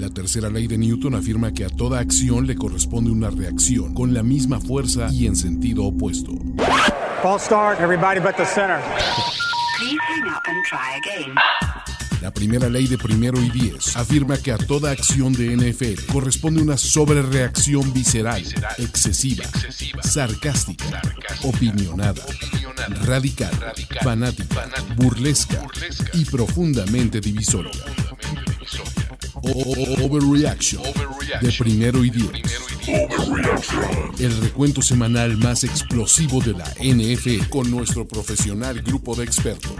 La tercera ley de Newton afirma que a toda acción le corresponde una reacción con la misma fuerza y en sentido opuesto. La primera ley de primero y diez afirma que a toda acción de NFL corresponde una sobrereacción visceral, excesiva, sarcástica, opinionada, radical, fanática, burlesca y profundamente divisoria. Overreaction de primero y diez. El recuento semanal más explosivo de la NF con nuestro profesional grupo de expertos.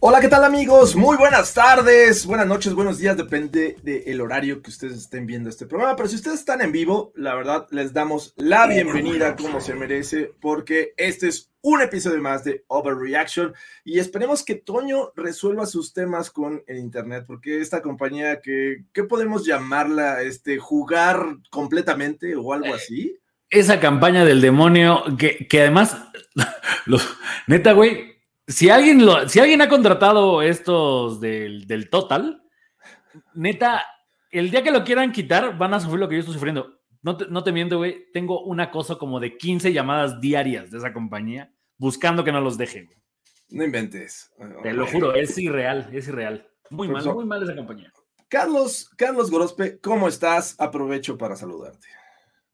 Hola, ¿qué tal amigos? Muy buenas tardes, buenas noches, buenos días, depende del horario que ustedes estén viendo este programa, pero si ustedes están en vivo, la verdad les damos la bienvenida como se merece, porque este es un episodio más de Overreaction y esperemos que Toño resuelva sus temas con el Internet, porque esta compañía que, ¿qué podemos llamarla? Este, jugar completamente o algo así. Esa campaña del demonio que, que además, los, neta, güey, si alguien, lo, si alguien ha contratado estos del, del, Total, neta, el día que lo quieran quitar, van a sufrir lo que yo estoy sufriendo. No te, no te miento, güey. Tengo un acoso como de 15 llamadas diarias de esa compañía buscando que no los dejen. No inventes. Te lo juro, es irreal, es irreal. Muy mal, muy mal esa compañía. Carlos, Carlos Gorospe, ¿cómo estás? Aprovecho para saludarte.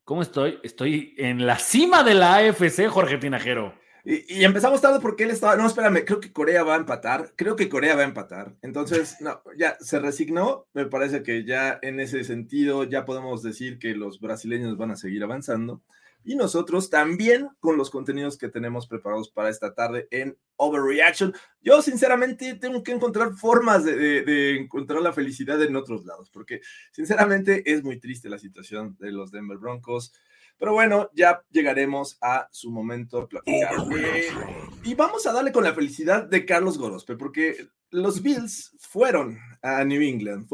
¿Cómo estoy? Estoy en la cima de la AFC, Jorge Tinajero. Y, empezamos tarde porque él estaba, no, espérame, creo que Corea va a empatar, creo que Corea va a empatar. Entonces, no, ya se resignó, me parece que ya en ese sentido ya podemos decir que los brasileños van a seguir avanzando. Y nosotros también con los contenidos que tenemos preparados para esta tarde en Overreaction. Yo sinceramente tengo que encontrar formas de, de encontrar la felicidad en otros lados, porque sinceramente es muy triste la situación de los Denver Broncos. Pero bueno, ya llegaremos a su momento. Eh, y vamos a darle con la felicidad de Carlos Gorospe, porque los Bills fueron a New England,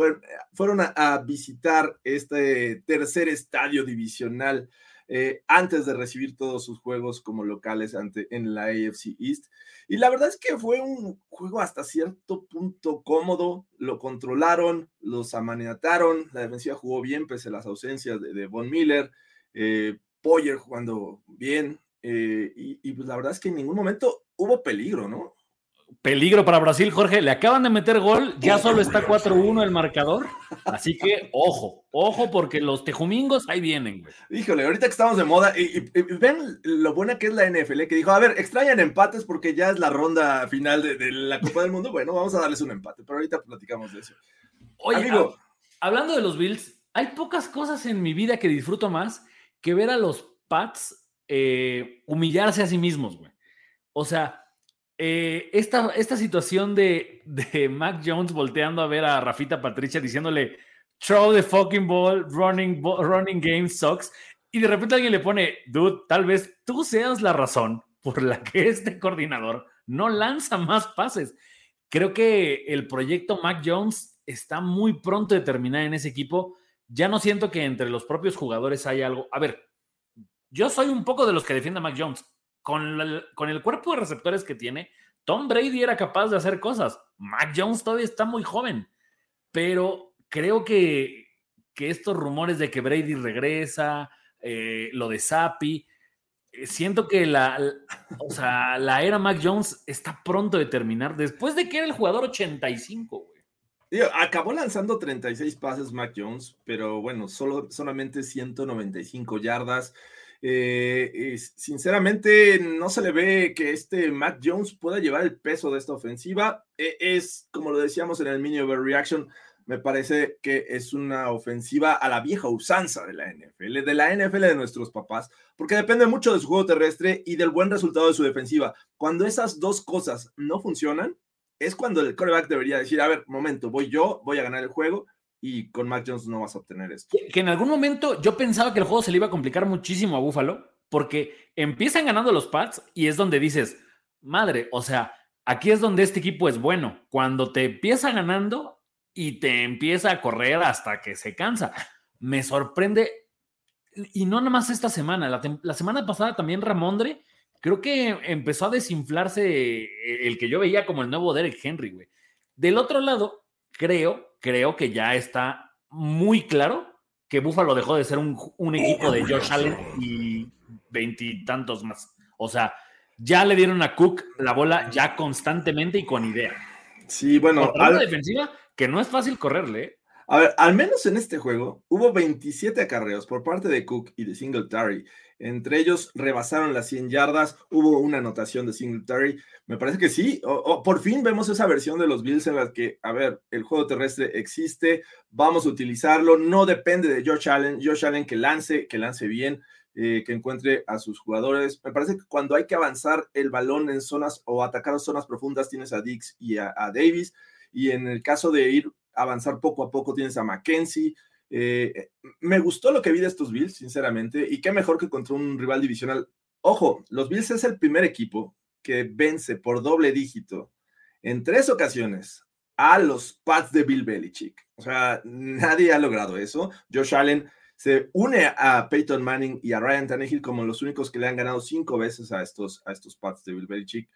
fueron, a, visitar este tercer estadio divisional eh, antes de recibir todos sus juegos como locales ante, en la AFC East. Y la verdad es que fue un juego hasta cierto punto cómodo, lo controlaron, los amanetaron, la defensiva jugó bien pese a las ausencias de, de Von Miller eh, Poyer jugando bien, eh, y, pues la verdad es que en ningún momento hubo peligro, ¿no? Peligro para Brasil, Jorge. Le acaban de meter gol, ya solo está 4-1 el marcador. Así que ojo, ojo, porque los tejumingos ahí vienen, güey. Híjole, ahorita que estamos de moda, y, ven lo buena que es la NFL, que dijo: A ver, extrañan empates porque ya es la ronda final de, la Copa del Mundo. Bueno, vamos a darles un empate, pero ahorita platicamos de eso. Oye, Amigo, hablando de los Bills, hay pocas cosas en mi vida que disfruto más que ver a los Pats eh, humillarse a sí mismos, güey. O sea, eh, esta, esta, situación de, Mac Jones volteando a ver a Rafita Patricia diciéndole, throw the fucking ball, running, running game sucks, y de repente alguien le pone, dude, tal vez tú seas la razón por la que este coordinador no lanza más pases. Creo que el proyecto Mac Jones está muy pronto de terminar en ese equipo ya no siento que entre los propios jugadores hay algo. A ver, yo soy un poco de los que defiende a Mac Jones. Con, con el cuerpo de receptores que tiene, Tom Brady era capaz de hacer cosas. Mac Jones todavía está muy joven, pero creo que, que estos rumores de que Brady regresa, eh, lo de Sapi, eh, siento que la, o sea, la era Mac Jones está pronto de terminar después de que era el jugador 85 acabó lanzando 36 pases Mac Jones, pero bueno, solo, solamente 195 yardas. Eh, sinceramente, no se le ve que este Mac Jones pueda llevar el peso de esta ofensiva. E, es, como lo decíamos en el mini overreaction, me parece que es una ofensiva a la vieja usanza de la NFL, de la NFL de nuestros papás, porque depende mucho de su juego terrestre y del buen resultado de su defensiva. Cuando esas dos cosas no funcionan, es cuando el quarterback debería decir, a ver, momento, voy yo, voy a ganar el juego y con Mac Jones no vas a obtener esto. Que, en algún momento yo pensaba que el juego se le iba a complicar muchísimo a Buffalo, porque empiezan ganando los Pats y es donde dices, madre, o sea, aquí es donde este equipo es bueno. Cuando te empieza ganando y te empieza a correr hasta que se cansa. Me sorprende, y no nada más esta semana, la, semana pasada también Ramondre, creo que empezó a desinflarse el que yo veía como el nuevo Derek Henry, güey. Del otro lado, creo, creo que ya está muy claro que Buffalo dejó de ser un, un equipo de Josh Allen y veintitantos más. O sea, ya le dieron a Cook la bola ya constantemente y con idea. Sí, bueno. defensiva, que no es fácil correrle. A ver, al menos en este juego hubo 27 acarreos por parte de Cook y de Singletary. Entre ellos rebasaron las 100 yardas, hubo una anotación de Singletary. Me parece que sí, o, por fin vemos esa versión de los Bills en la que, a ver, el juego terrestre existe, vamos a utilizarlo, no depende de Josh Allen, Josh Allen que lance, que lance bien. Eh, que encuentre a sus jugadores. Me parece que cuando hay que avanzar el balón en zonas o atacar zonas profundas, tienes a Dix y a, Davis. Y en el caso de ir avanzar poco a poco, tienes a Mackenzie. Eh, me gustó lo que vi de estos Bills, sinceramente, y qué mejor que contra un rival divisional. Ojo, los Bills es el primer equipo que vence por doble dígito en tres ocasiones a los Pats de Bill Belichick. O sea, nadie ha logrado eso. Josh Allen se une a Peyton Manning y a Ryan Tannehill como los únicos que le han ganado cinco veces a estos, a estos Pats de Bill Belichick.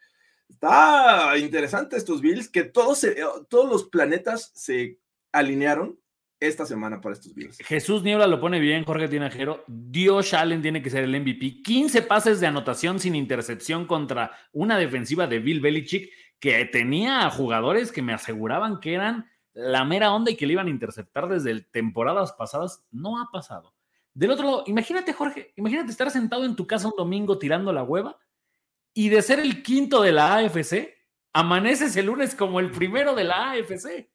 Está interesante estos Bills, que todos, todos los planetas se alinearon esta semana para estos Bills. Jesús Niebla lo pone bien, Jorge Tinajero. Dios Allen tiene que ser el MVP. 15 pases de anotación sin intercepción contra una defensiva de Bill Belichick que tenía jugadores que me aseguraban que eran la mera onda y que le iban a interceptar desde temporadas pasadas, no ha pasado. Del otro lado, imagínate, Jorge, imagínate estar sentado en tu casa un domingo tirando la hueva y de ser el quinto de la AFC, amaneces el lunes como el primero de la AFC.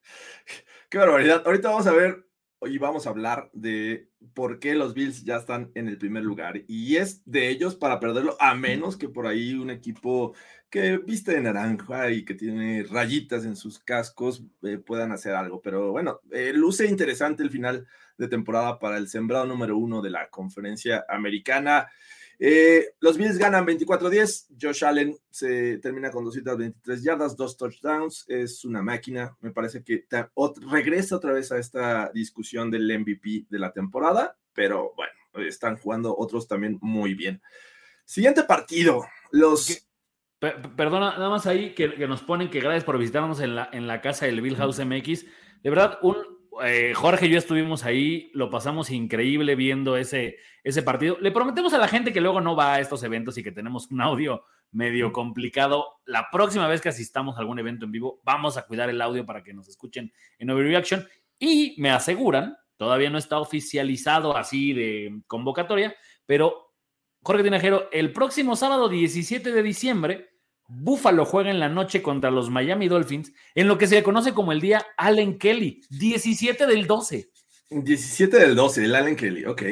Qué barbaridad. Ahorita vamos a ver y vamos a hablar de por qué los Bills ya están en el primer lugar. Y es de ellos para perderlo, a menos que por ahí un equipo que viste de naranja y que tiene rayitas en sus cascos eh, puedan hacer algo. Pero bueno, eh, luce interesante el final de temporada para el sembrado número uno de la conferencia americana. Eh, los Bills ganan 24-10. Josh Allen se termina con 223 yardas, dos touchdowns. Es una máquina. Me parece que regresa otra vez a esta discusión del MVP de la temporada. Pero bueno, están jugando otros también muy bien. Siguiente partido. Los. Perdona, nada más ahí que, nos ponen que gracias por visitarnos en la, en la casa del Bill House MX. De verdad, un, eh, Jorge y yo estuvimos ahí, lo pasamos increíble viendo ese, ese partido. Le prometemos a la gente que luego no va a estos eventos y que tenemos un audio medio complicado. La próxima vez que asistamos a algún evento en vivo, vamos a cuidar el audio para que nos escuchen en Overreaction. Y me aseguran, todavía no está oficializado así de convocatoria, pero Jorge Tinajero, el próximo sábado 17 de diciembre Buffalo juega en la noche contra los Miami Dolphins en lo que se conoce como el día Allen Kelly, 17 del 12. 17 del 12, el Allen Kelly, ok.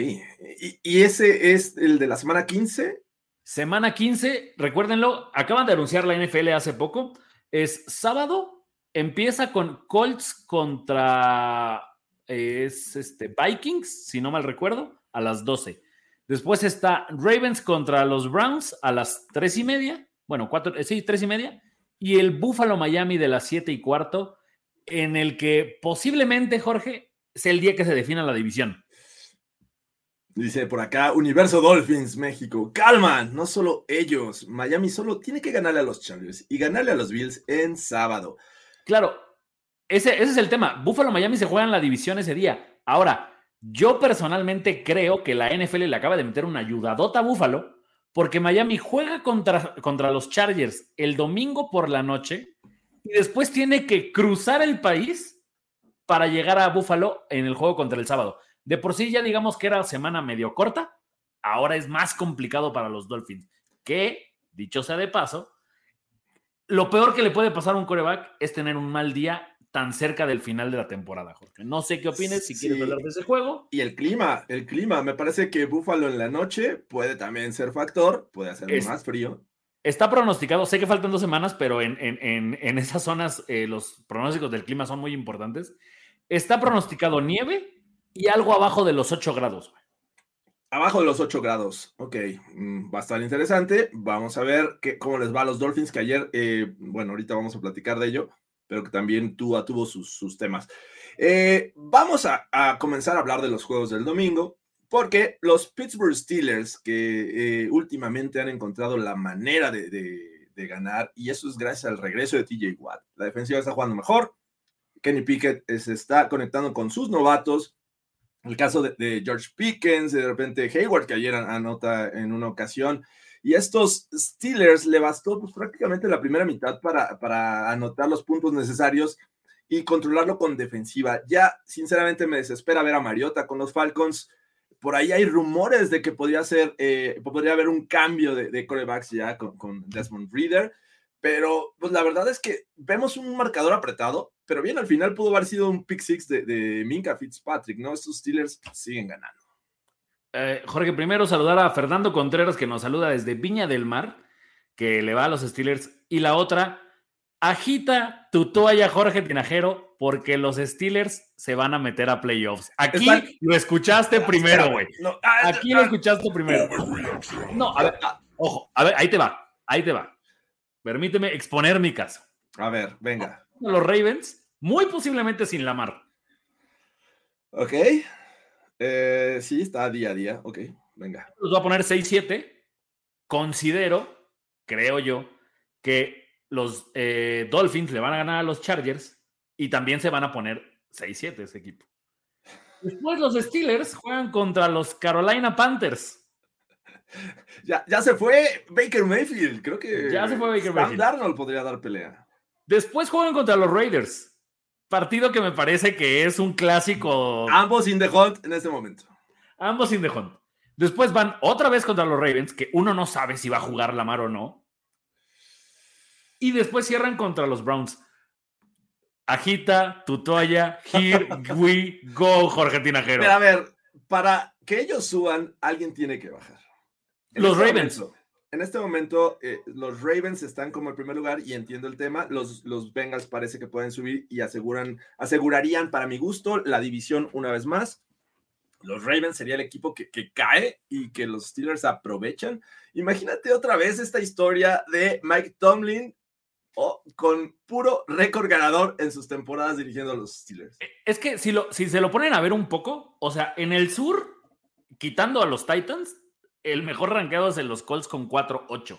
¿Y, ese es el de la semana 15? Semana 15, recuérdenlo, acaban de anunciar la NFL hace poco. Es sábado, empieza con Colts contra es este, Vikings, si no mal recuerdo, a las 12. Después está Ravens contra los Browns a las 3 y media bueno, cuatro, eh, sí, tres y media, y el Buffalo Miami de las siete y cuarto, en el que posiblemente, Jorge, sea el día que se defina la división. Dice por acá, Universo Dolphins, México. Calma, no solo ellos. Miami solo tiene que ganarle a los Chargers y ganarle a los Bills en sábado. Claro, ese, ese es el tema. Buffalo Miami se juegan la división ese día. Ahora, yo personalmente creo que la NFL le acaba de meter una ayudadota a Buffalo porque Miami juega contra, contra los Chargers el domingo por la noche y después tiene que cruzar el país para llegar a Buffalo en el juego contra el sábado. De por sí ya digamos que era semana medio corta, ahora es más complicado para los Dolphins, que, dicho sea de paso, lo peor que le puede pasar a un coreback es tener un mal día tan cerca del final de la temporada, Jorge. No sé qué opines, si quieres hablar de ese juego. Y el clima, el clima, me parece que Buffalo en la noche puede también ser factor, puede hacer más frío. Está pronosticado, sé que faltan dos semanas, pero en, en, esas zonas eh, los pronósticos del clima son muy importantes. Está pronosticado nieve y algo abajo de los 8 grados. Abajo de los 8 grados. Ok, mm, va a estar interesante. Vamos a ver cómo les va a los Dolphins, que ayer, eh, bueno, ahorita vamos a platicar de ello, pero que también tuvo, tuvo sus, temas. Eh, vamos a, comenzar a hablar de los juegos del domingo, porque los Pittsburgh Steelers, que eh, últimamente han encontrado la manera de, de ganar, y eso es gracias al regreso de TJ Watt. La defensiva está jugando mejor. Kenny Pickett se está conectando con sus novatos el caso de, George Pickens, de repente Hayward, que ayer anota en una ocasión. Y a estos Steelers le bastó pues, prácticamente la primera mitad para, para anotar los puntos necesarios y controlarlo con defensiva. Ya, sinceramente, me desespera ver a Mariota con los Falcons. Por ahí hay rumores de que podría ser, eh, podría haber un cambio de, de corebacks ya con, Desmond Reader. Pero pues la verdad es que vemos un marcador apretado, pero bien, al final pudo haber sido un pick six de, de Minka Fitzpatrick, ¿no? Estos Steelers siguen ganando. Eh, Jorge, primero saludar a Fernando Contreras, que nos saluda desde Viña del Mar, que le va a los Steelers. Y la otra, agita tu toalla, Jorge Tinajero, porque los Steelers se van a meter a playoffs. Aquí lo escuchaste primero, güey. Ah, Aquí lo ah. escuchaste primero. No, a ver, ojo, a ver, ahí te va, ahí te va. Permíteme exponer mi caso. A ver, venga. Los Ravens, muy posiblemente sin Lamar. Ok. Eh, sí, está día a día. Ok, venga. Los voy a poner 6-7. Considero, creo yo, que los eh, Dolphins le van a ganar a los Chargers y también se van a poner 6-7 ese equipo. Después los Steelers juegan contra los Carolina Panthers. Ya, ya se fue Baker Mayfield, creo que. Ya se fue Baker Mayfield. Darnold podría dar pelea. Después juegan contra los Raiders. Partido que me parece que es un clásico. Ambos in the hunt en este momento. Ambos in the hunt. Después van otra vez contra los Ravens, que uno no sabe si va a jugar Lamar o no. Y después cierran contra los Browns. Agita tu toalla, here we go, Jorge Tinajero. Pero a ver, para que ellos suban, alguien tiene que bajar los este Ravens. En este momento, eh, los Ravens están como el primer lugar y entiendo el tema. Los, los Bengals parece que pueden subir y aseguran, asegurarían, para mi gusto, la división una vez más. Los Ravens sería el equipo que, cae y que los Steelers aprovechan. Imagínate otra vez esta historia de Mike Tomlin con puro récord ganador en sus temporadas dirigiendo a los Steelers. Es que si, lo, si se lo ponen a ver un poco, o sea, en el sur, quitando a los Titans, el mejor rankeado es en los Colts con 4-8.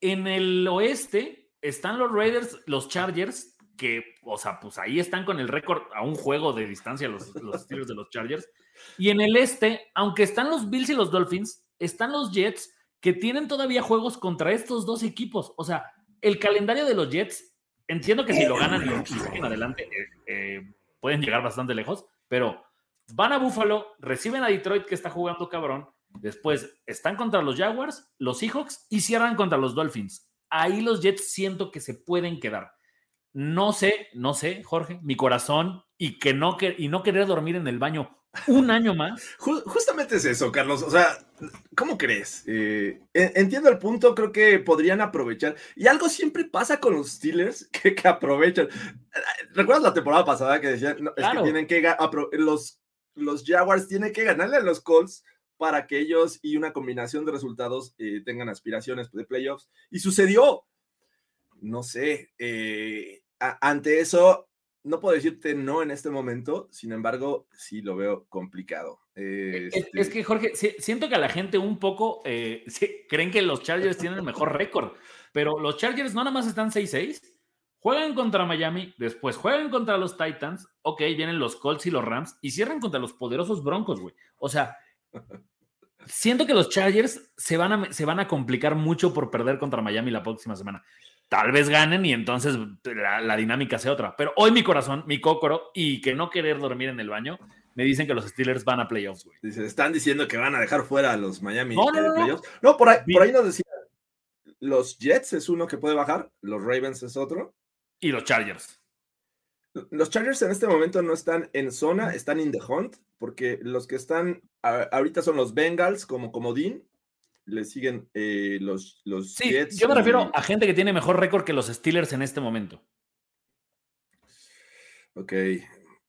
En el oeste están los Raiders, los Chargers, que, o sea, pues ahí están con el récord a un juego de distancia los, los de los Chargers. Y en el este, aunque están los Bills y los Dolphins, están los Jets que tienen todavía juegos contra estos dos equipos. O sea, el calendario de los Jets, entiendo que si lo ganan y, y adelante, eh, eh, pueden llegar bastante lejos, pero van a Buffalo, reciben a Detroit que está jugando cabrón, Después están contra los Jaguars, los Seahawks y cierran contra los Dolphins. Ahí los Jets siento que se pueden quedar. No sé, no sé, Jorge, mi corazón y que no y no querer dormir en el baño un año más. Justamente es eso, Carlos. O sea, ¿cómo crees? Eh, entiendo el punto, creo que podrían aprovechar. Y algo siempre pasa con los Steelers que, aprovechan. ¿Recuerdas la temporada pasada que decían es que tienen que los, los Jaguars tienen que ganarle a los Colts para que ellos y una combinación de resultados eh, tengan aspiraciones de playoffs. Y sucedió, no sé, eh, ante eso, no puedo decirte no en este momento, sin embargo, sí lo veo complicado. es, este que, Jorge, siento que a la gente un poco eh, creen que los Chargers tienen el mejor récord, pero los Chargers no nada más están 6-6. Juegan contra Miami, después juegan contra los Titans, ok, vienen los Colts y los Rams y cierran contra los poderosos Broncos, güey. O sea, siento que los Chargers se van, a, se van a complicar mucho por perder contra Miami la próxima semana. Tal vez ganen y entonces la, dinámica sea otra. Pero hoy mi corazón, mi cócoro y que no querer dormir en el baño, me dicen que los Steelers van a playoffs, güey. están diciendo que van a dejar fuera a los Miami no, no, playoffs. No, por ahí, por ahí nos decían, los Jets es uno que puede bajar, los Ravens es otro. Y los Chargers. Los Chargers en este momento no están en zona, están in the hunt, porque los que están ahorita son los Bengals como comodín, le siguen eh, los, los sí, Yo me refiero a gente que tiene mejor récord que los Steelers en este momento. Ok,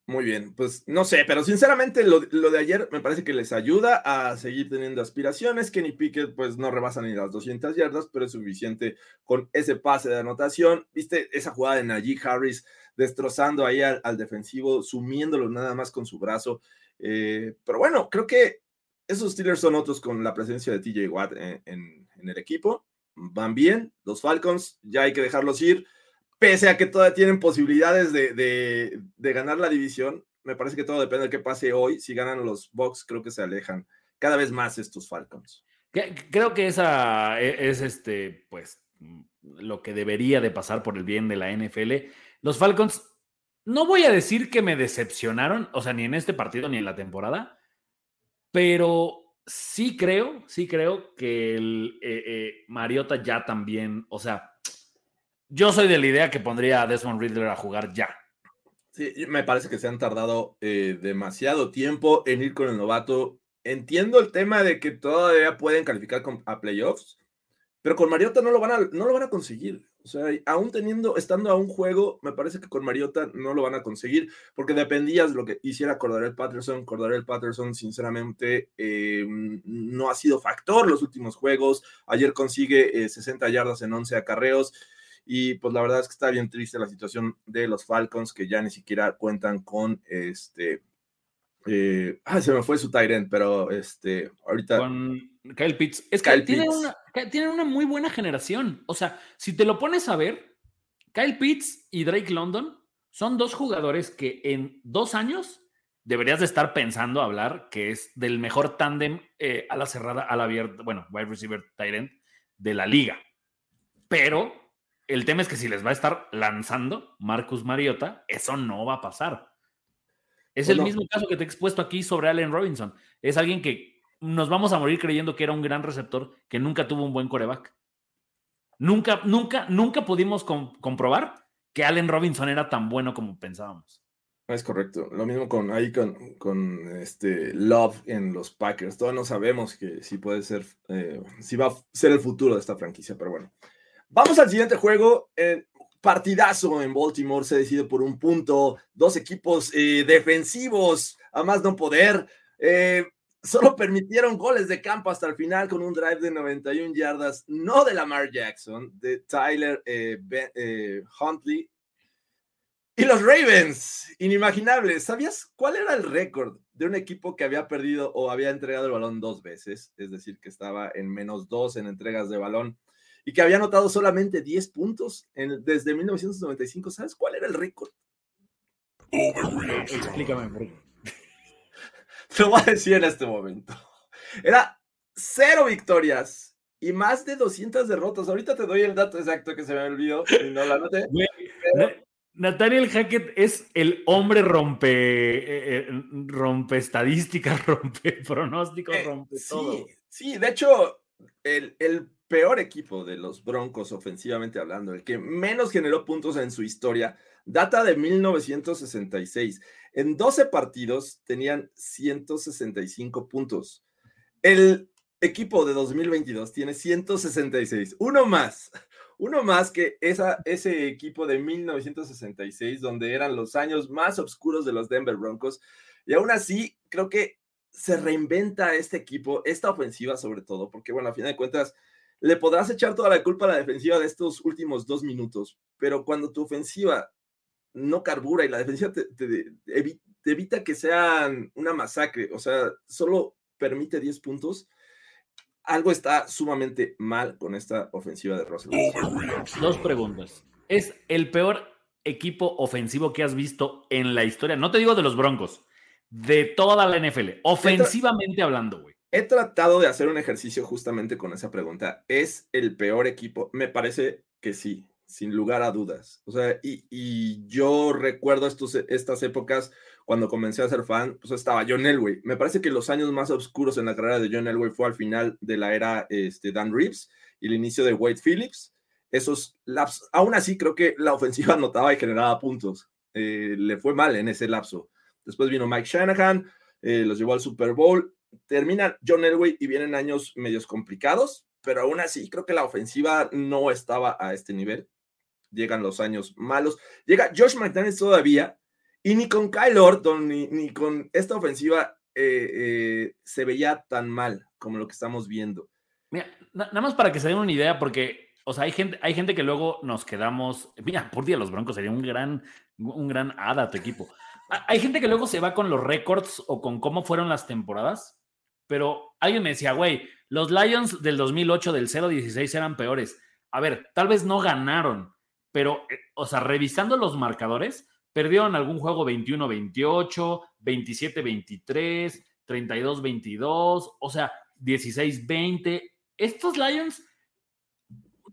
muy bien, pues no sé, pero sinceramente lo, de ayer me parece que les ayuda a seguir teniendo aspiraciones. Kenny Pickett pues no rebasa ni las 200 yardas, pero es suficiente con ese pase de anotación. Viste esa jugada de Najee Harris destrozando ahí al, defensivo, sumiéndolo nada más con su brazo. Eh, pero bueno, creo que esos Steelers son otros con la presencia de TJ Watt en el equipo. Van bien, los Falcons, ya hay que dejarlos ir pese a que todavía tienen posibilidades de, ganar la división, me parece que todo depende de qué pase hoy. Si ganan los Bucks, creo que se alejan cada vez más estos Falcons. Creo que esa e, es este, pues, lo que debería de pasar por el bien de la NFL. Los Falcons, no voy a decir que me decepcionaron, o sea, ni en este partido ni en la temporada, pero sí creo, sí creo que el eh, eh, Mariota ya también, o sea, yo soy de la idea que pondría a Desmond Riddler a jugar ya. Sí, me parece que se han tardado eh, demasiado tiempo en ir con el novato. Entiendo el tema de que todavía pueden calificar a playoffs, pero con Mariota no lo van a, no lo van a conseguir. O sea, aún teniendo, estando a un juego, me parece que con Mariota no lo van a conseguir, porque dependías de lo que hiciera Cordarel Patterson. Cordarel Patterson, sinceramente, eh, no ha sido factor los últimos juegos. Ayer consigue 60 eh, yardas en 11 acarreos. Y pues la verdad es que está bien triste la situación de los Falcons, que ya ni siquiera cuentan con este. Eh, ah, se me fue su Tyrant, pero este, ahorita. Con Kyle Pitts. Es que tienen, Una, tienen una muy buena generación. O sea, si te lo pones a ver, Kyle Pitts y Drake London son dos jugadores que en dos años deberías de estar pensando hablar que es del mejor tándem eh, a la cerrada, a la abierta, bueno, wide receiver Tyrant de la liga. Pero el tema es que si les va a estar lanzando Marcus Mariota, eso no va a pasar. Es el mismo caso que te he expuesto aquí sobre Allen Robinson. Es alguien que nos vamos a morir creyendo que era un gran receptor que nunca tuvo un buen coreback. Nunca, nunca, nunca pudimos comprobar que Allen Robinson era tan bueno como pensábamos. Es correcto. Lo mismo con ahí con, este Love en los Packers. Todos no sabemos que si puede ser, eh, si va a ser el futuro de esta franquicia, pero bueno. Vamos al siguiente juego. Partidazo en Baltimore se decide por un punto. Dos equipos eh, defensivos, a más no poder. Eh, solo permitieron goles de campo hasta el final con un drive de 91 yardas, no de Lamar Jackson, de Tyler eh, Huntley. Y los Ravens, inimaginables. ¿Sabías cuál era el récord de un equipo que había perdido o había entregado el balón dos veces? Es decir, que estaba en menos dos en entregas de balón y que había anotado solamente 10 puntos desde 1995. ¿Sabes cuál era el récord? Explícame, Te lo voy a decir en este momento. Era cero victorias y más de 200 derrotas. Ahorita te doy el dato exacto que se me olvidó y no la. Nathaniel Hackett es el hombre rompe, eh, eh, rompe estadísticas, rompe pronósticos, eh, rompe todo. Sí, de hecho, el, el peor equipo de los Broncos, ofensivamente hablando, el que menos generó puntos en su historia, data de 1966. En 12 partidos tenían 165 puntos. El equipo de 2022 tiene 166, uno más, uno más que esa, ese equipo de 1966, donde eran los años más oscuros de los Denver Broncos. Y aún así, creo que se reinventa este equipo, esta ofensiva sobre todo, porque bueno, a fin de cuentas, le podrás echar toda la culpa a la defensiva de estos últimos dos minutos, pero cuando tu ofensiva no carbura y la defensiva te, evita que sean una masacre, o sea, solo permite 10 puntos, algo está sumamente mal con esta ofensiva de Russell. Dos preguntas. ¿Es el peor equipo ofensivo que has visto en la historia? No te digo de los Broncos, de toda la NFL, ofensivamente hablando, güey. He tratado de hacer un ejercicio justamente con esa pregunta. ¿Es el peor equipo? Me parece que sí, sin lugar a dudas. O sea, y, yo recuerdo estos, estas épocas cuando comencé a ser fan, pues estaba John Elway. Me parece que los años más oscuros en la carrera de John Elway fue al final de la era este, Dan Reeves y el inicio de Wade Phillips. Esos laps, aún así creo que la ofensiva anotaba y generaba puntos. eh, le fue mal en ese lapso. Después vino Mike Shanahan, eh, los llevó al Super Bowl, termina John Elway y vienen años medios complicados, pero aún así creo que la ofensiva no estaba a este nivel. Llegan los años malos. Llega Josh McDaniels todavía, y ni con Kyle Orton ni, ni con esta ofensiva se veía tan mal como lo que estamos viendo. Mira, nada más para que se den una idea, porque, o sea, hay gente, hay gente que luego nos quedamos. Mira, por día los Broncos sería un gran, un gran hada tu equipo. Hay gente que luego se va con los récords o con cómo fueron las temporadas, pero alguien me decía, güey, los Lions del 2008, del 0-16 eran peores. A ver, tal vez no ganaron, pero, eh, o sea, revisando los marcadores, perdieron algún juego 21-28, 27-23, 32-22, o sea, 16-20 estos Lions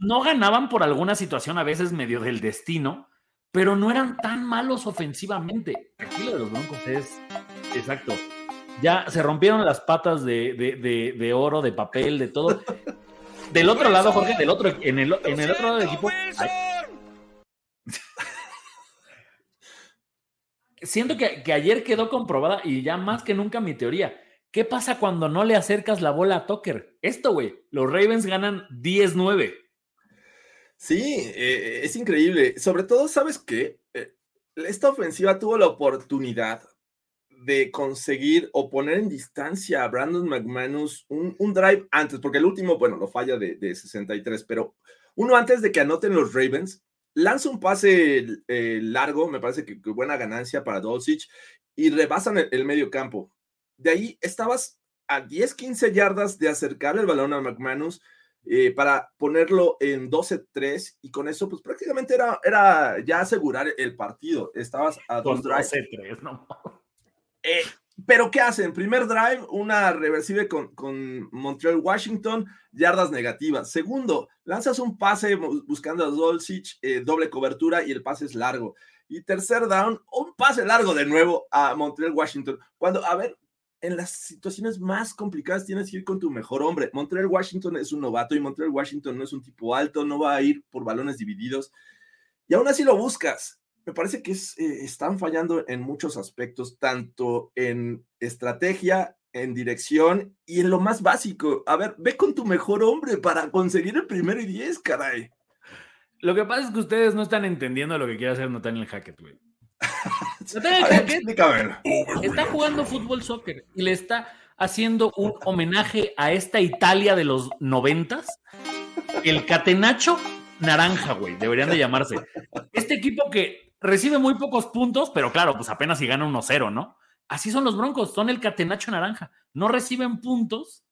no ganaban por alguna situación a veces medio del destino, pero no eran tan malos ofensivamente. Aquí lo de los Broncos es exacto. Ya se rompieron las patas de, oro, de papel, de todo. Del otro lado, Jorge, del otro, en el, en el otro lado del equipo. Siento que, que ayer quedó comprobada y ya más que nunca mi teoría ¿Qué pasa cuando no le acercas la bola a Tucker? Esto, güey, los Ravens ganan 10-9. Sí, eh, es increíble. Sobre todo, ¿sabes qué? Eh, esta ofensiva tuvo la oportunidad de conseguir o poner en distancia a Brandon McManus un, drive antes, porque el último, bueno, lo falla de, 63, pero uno antes de que anoten los Ravens, lanza un pase eh, largo, me parece que, buena ganancia para Dulcich, y rebasan el medio campo de ahí estabas a 10, 15 yardas de acercar el balón a McManus eh, para ponerlo en 12-3 y con eso pues prácticamente era, era ya asegurar el partido. Estabas a dos drives. ¿no? Eh, pero ¿qué hacen? Primer drive, una reversible con, Montreal Washington, yardas negativas. Segundo, lanzas un pase buscando a Dolcich, eh, doble cobertura y el pase es largo. Y tercer down, un pase largo de nuevo a Montreal Washington. Cuando, a ver, en las situaciones más complicadas tienes que ir con tu mejor hombre. Montreal Washington es un novato y Montreal Washington no es un tipo alto, no va a ir por balones divididos. Y aún así lo buscas. Me parece que es, eh, están fallando en muchos aspectos, tanto en estrategia, en dirección y en lo más básico. A ver, ve con tu mejor hombre para conseguir el primero y diez, caray. Lo que pasa es que ustedes no están entendiendo lo que quiere hacer Nathaniel Hackett, güey. está jugando fútbol soccer y le está haciendo un homenaje a esta Italia de los noventas. El Catenacho naranja, güey, deberían de llamarse. Este equipo que recibe muy pocos puntos, pero claro, pues apenas si gana 1-0, ¿no? Así son los Broncos, son el Catenacho naranja. No reciben puntos,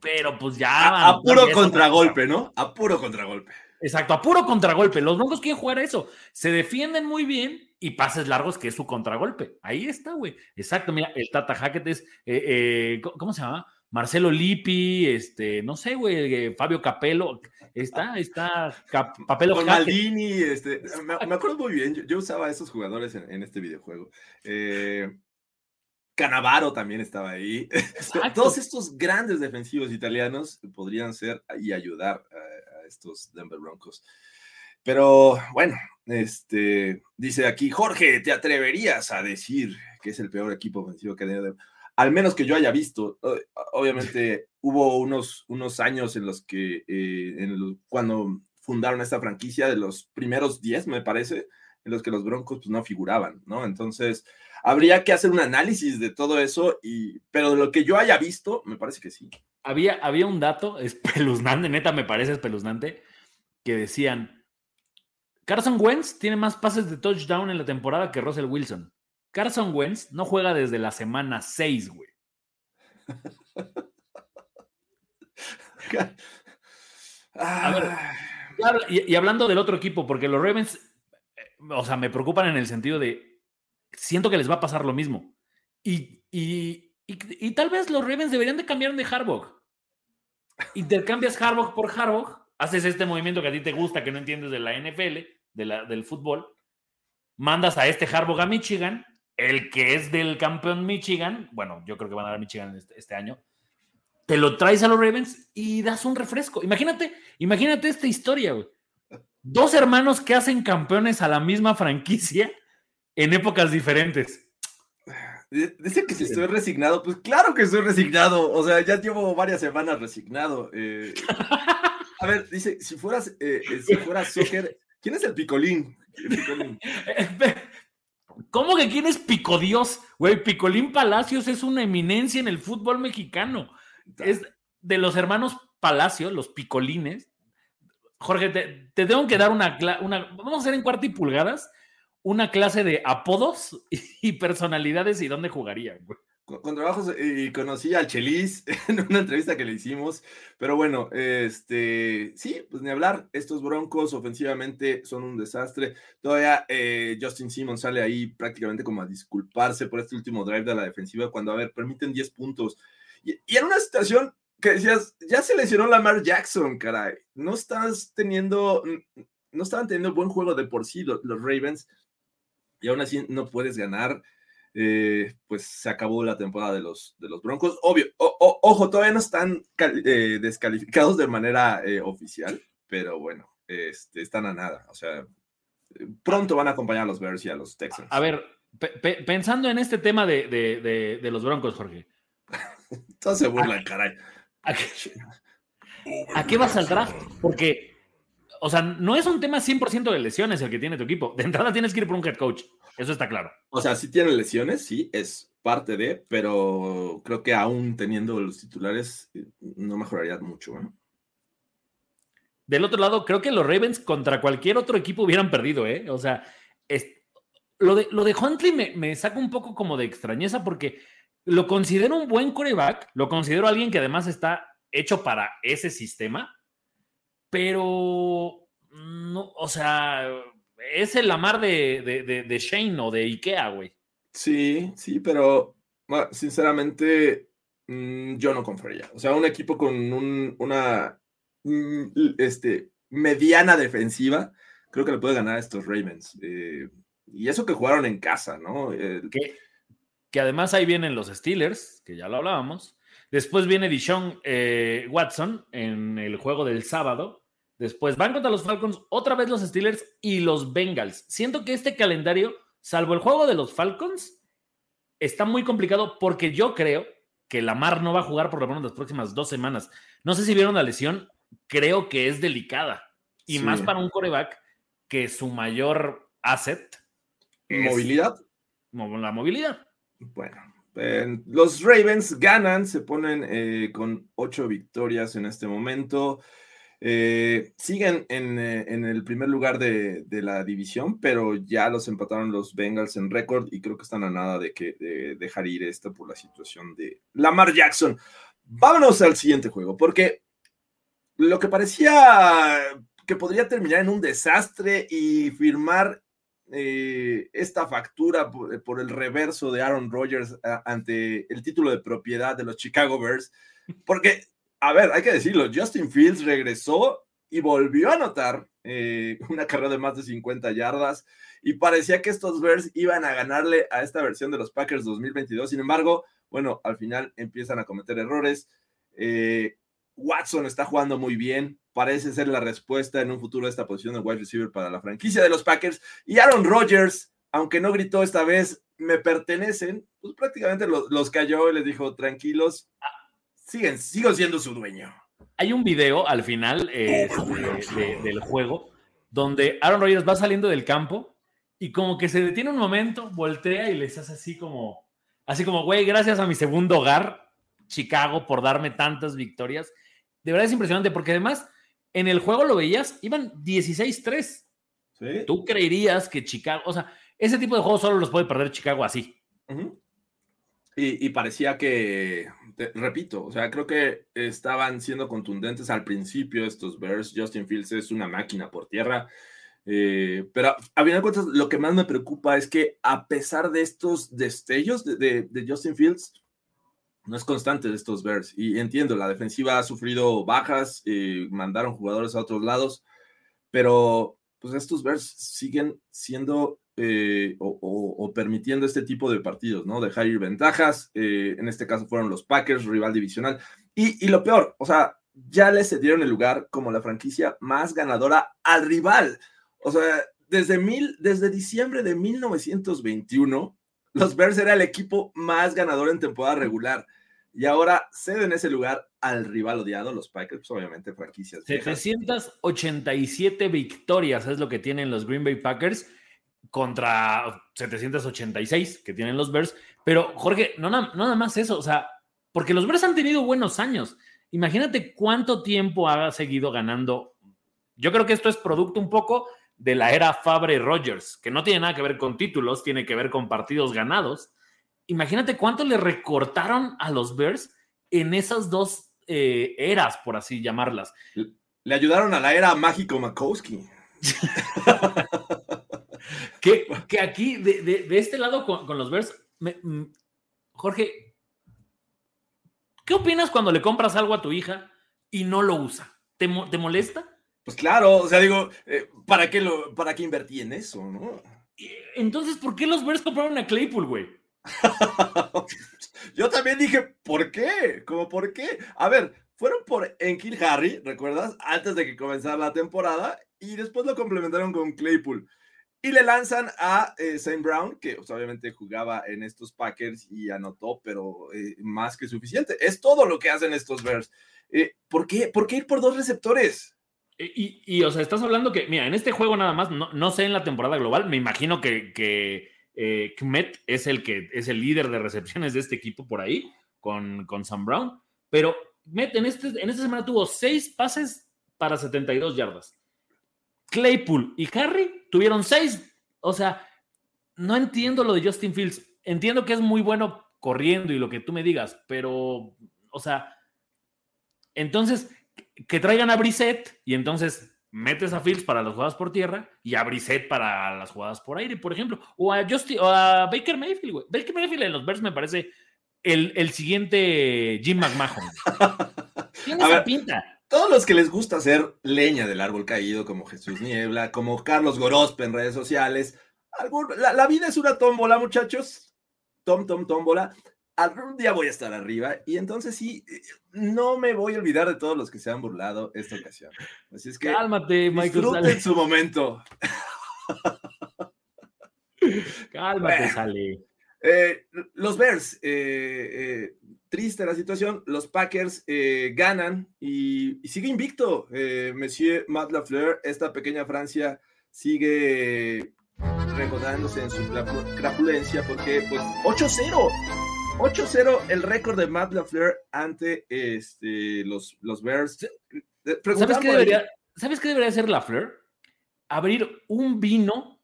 pero pues ya... A, puro contragolpe, ¿no? A puro contragolpe. Exacto, a puro contragolpe. Los Broncos quieren jugar eso. Se defienden muy bien y pases largos, que es su contragolpe. Ahí está, güey. Exacto, mira, el Tata Hackett es, eh, eh, ¿cómo se llama? Marcelo Lippi, este, no sé, güey, eh, Fabio Capello, está, está, Capello Con Maldini, este, me, acuerdo muy bien, yo, usaba a esos jugadores en, este videojuego. Canavaro también estaba ahí. Todos estos grandes defensivos italianos podrían ser y ayudar a estos Denver Broncos. Pero bueno, este dice aquí, Jorge, ¿te atreverías a decir que es el peor equipo ofensivo que ha Al menos que yo haya visto. Obviamente hubo unos, unos años en los que, eh, cuando fundaron esta franquicia, de los primeros 10, me parece, en los que los Broncos pues, no figuraban, ¿no? Entonces, habría que hacer un análisis de todo eso, y, pero de lo que yo haya visto, me parece que sí. Había, había un dato espeluznante, neta me parece espeluznante, que decían, Carson Wentz tiene más pases de touchdown en la temporada que Russell Wilson. Carson Wentz no juega desde la semana 6, güey. A ver, y, hablando del otro equipo, porque los Ravens, eh, o sea, me preocupan en el sentido de, siento que les va a pasar lo mismo. Y, y tal vez los Ravens deberían de cambiar de Harbaugh. Intercambias Harbaugh por Harbaugh haces este movimiento que a ti te gusta, que no entiendes de la NFL, de la, del fútbol, mandas a este Harbaugh a Michigan, el que es del campeón Michigan, bueno, yo creo que van a dar Michigan este, este, año, te lo traes a los Ravens y das un refresco. Imagínate, imagínate esta historia, güey. Dos hermanos que hacen campeones a la misma franquicia en épocas diferentes. Dice que si estoy resignado, pues claro que estoy resignado. O sea, ya llevo varias semanas resignado. Eh. a ver, dice, si fueras, eh, eh, si fueras soccer, ¿quién es el picolín? ¿Cómo que quién es Picodios? Güey, Picolín Palacios es una eminencia en el fútbol mexicano. Es de los hermanos Palacios, los picolines. Jorge, te, tengo que dar una, una, Vamos a hacer en cuarta y pulgadas una clase de apodos y personalidades y dónde jugarían. Con, trabajos y conocí al Chelis en una entrevista que le hicimos, pero bueno, este, sí, pues ni hablar, estos Broncos ofensivamente son un desastre, todavía eh, Justin Simmons sale ahí prácticamente como a disculparse por este último drive de la defensiva cuando, a ver, permiten 10 puntos, y, y en una situación que decías, ya se lesionó Lamar Jackson, caray, no estás teniendo, no estaban teniendo buen juego de por sí los Ravens, y aún así no puedes ganar, eh, pues se acabó la temporada de los, de los Broncos. Obvio, ojo, todavía no están eh, descalificados de manera eh, oficial, pero bueno, este, están a nada. O sea, pronto van a acompañar a los Bears y a los Texans. A ver, pensando en este tema de, los Broncos, Jorge. Todos se burlan, caray. ¿A qué, ¿A qué vas al draft? Porque o sea, no es un tema 100% de lesiones el que tiene tu equipo. De entrada tienes que ir por un head coach. Eso está claro. O sea, sí tiene lesiones, sí, es parte de, pero creo que aún teniendo los titulares eh, no mejoraría mucho. Del otro lado, creo que los Ravens contra cualquier otro equipo hubieran perdido, ¿eh? O sea, lo, de, lo de Huntley me, me saca un poco como de extrañeza porque lo considero un buen coreback, lo considero alguien que además está hecho para ese sistema pero no, o sea, es el Lamar de, de, de, Shane o de Ikea, güey. Sí, sí, pero sinceramente mm, yo no confiaría. O sea, un equipo con una mm, este, mediana defensiva, creo que le puede ganar a estos Ravens. Eh, y eso que jugaron en casa, ¿no? que, que, además ahí vienen los Steelers, que ya lo hablábamos. Después viene Dishon eh, Watson en el juego del sábado. Después van contra los Falcons, otra vez los Steelers y los Bengals. Siento que este calendario, salvo el juego de los Falcons, está muy complicado porque yo creo que Lamar no va a jugar por lo menos las próximas dos semanas. No sé si vieron la lesión, creo que es delicada. Y más para un coreback que su mayor asset es movilidad. La movilidad. Bueno, los Ravens ganan, se ponen eh, con ocho victorias en este momento. Eh, siguen eh, en, el primer lugar de, la división, pero ya los empataron los Bengals en récord y creo que están a nada de, que, dejar ir esto por la situación de Lamar Jackson. Vámonos al siguiente juego, porque lo que parecía que podría terminar en un desastre y firmar eh, esta factura por, por, el reverso de Aaron Rodgers ante el título de propiedad de los Chicago Bears, porque a ver, hay que decirlo, Justin Fields regresó y volvió a anotar eh, una carrera de más de 50 yardas y parecía que estos Bears iban a ganarle a esta versión de los Packers 2022. Sin embargo, bueno, al final empiezan a cometer errores. Eh, Watson está jugando muy bien, parece ser la respuesta en un futuro de esta posición de wide receiver para la franquicia de los Packers. Y Aaron Rodgers, aunque no gritó esta vez, me pertenecen, pues prácticamente los, los cayó y les dijo, tranquilos, siguen, sigo siendo su dueño. Hay un video al final eh, del juego donde Aaron Rodgers va saliendo del campo y como que se detiene un momento, voltea y les hace así como, así como, güey, gracias a mi segundo hogar, Chicago, por darme tantas victorias. De verdad es impresionante porque además en el juego lo veías, iban 16-3. ¿Sí? Tú creerías que Chicago, o sea, ese tipo de juegos solo los puede perder Chicago así. y, parecía que repito, o sea, creo que estaban siendo contundentes al principio estos Bears. Justin Fields es una máquina por tierra. Eh, pero a final de cuentas, lo que más me preocupa es que a pesar de estos destellos de, Justin Fields, no es constante de estos Bears. Y entiendo, la defensiva ha sufrido bajas, y mandaron jugadores a otros lados, pero pues estos Bears siguen siendo eh, o, permitiendo este tipo de partidos, ¿no? Dejar ir ventajas, eh, en este caso fueron los Packers, rival divisional, y, lo peor, o sea, ya les cedieron el lugar como la franquicia más ganadora al rival. O sea, desde, mil, desde diciembre de 1921, los Bears era el equipo más ganador en temporada regular y ahora ceden ese lugar al rival odiado, los Packers, pues, obviamente franquicias. 787 victorias es lo que tienen los Green Bay Packers contra 786 que tienen los Bears. Pero Jorge, no, no nada más eso, o sea, porque los Bears han tenido buenos años. Imagínate cuánto tiempo ha seguido ganando. Yo creo que esto es producto un poco de la era Fabre Rogers, que no tiene nada que ver con títulos, tiene que ver con partidos ganados imagínate cuánto le recortaron a los Bears en esas dos eh, eras, por así llamarlas. Le ayudaron a la era mágico Makowski. que, aquí, de, este lado con, los Bears, mm, Jorge, ¿qué opinas cuando le compras algo a tu hija y no lo usa? ¿Te, molesta? Pues claro, o sea, digo, eh, ¿para, qué lo, ¿para qué invertí en eso, no? Entonces, ¿por qué los Bears compraron a Claypool, güey? Yo también dije, ¿por qué? ¿Cómo por qué? A ver, fueron por Enkil Harry, ¿recuerdas? Antes de que comenzara la temporada y después lo complementaron con Claypool. Y le lanzan a eh, Brown, que pues, obviamente jugaba en estos Packers y anotó, pero eh, más que suficiente. Es todo lo que hacen estos Bears. Eh, ¿por, qué? ¿Por qué ir por dos receptores? Y, y, o sea, estás hablando que, mira, en este juego nada más, no, no sé en la temporada global, me imagino que, que eh, es el que es el líder de recepciones de este equipo por ahí, con, con Sam Brown. Pero Kmet en, este, en esta semana tuvo seis pases para 72 yardas. Claypool y Harry tuvieron seis. O sea, no entiendo lo de Justin Fields. Entiendo que es muy bueno corriendo y lo que tú me digas, pero, o sea, entonces que traigan a Brissett y entonces metes a Fields para las jugadas por tierra y a Brissett para las jugadas por aire, por ejemplo, o a, Justin, o a Baker Mayfield, güey. Baker Mayfield en los Bears me parece el, el siguiente Jim McMahon. Tiene esa pinta. Todos los que les gusta hacer leña del árbol caído, como Jesús Niebla, como Carlos Gorospe en redes sociales, la, la vida es una tómbola, muchachos. Tom, tom, tómbola algún día voy a estar arriba y entonces sí, eh, no me voy a olvidar de todos los que se han burlado esta ocasión. Así es que cálmate, Michael. en su momento. cálmate, Sale. Eh, los Bears, eh, triste la situación, los Packers ganan y, sigue invicto. Monsieur Matt Lafleur, esta pequeña Francia sigue recordándose en su crapulencia porque pues 8-0 8-0 el récord de Matt LaFleur ante este, los, los Bears. ¿Sabes qué, debería, ¿Sabes qué debería hacer LaFleur? Abrir un vino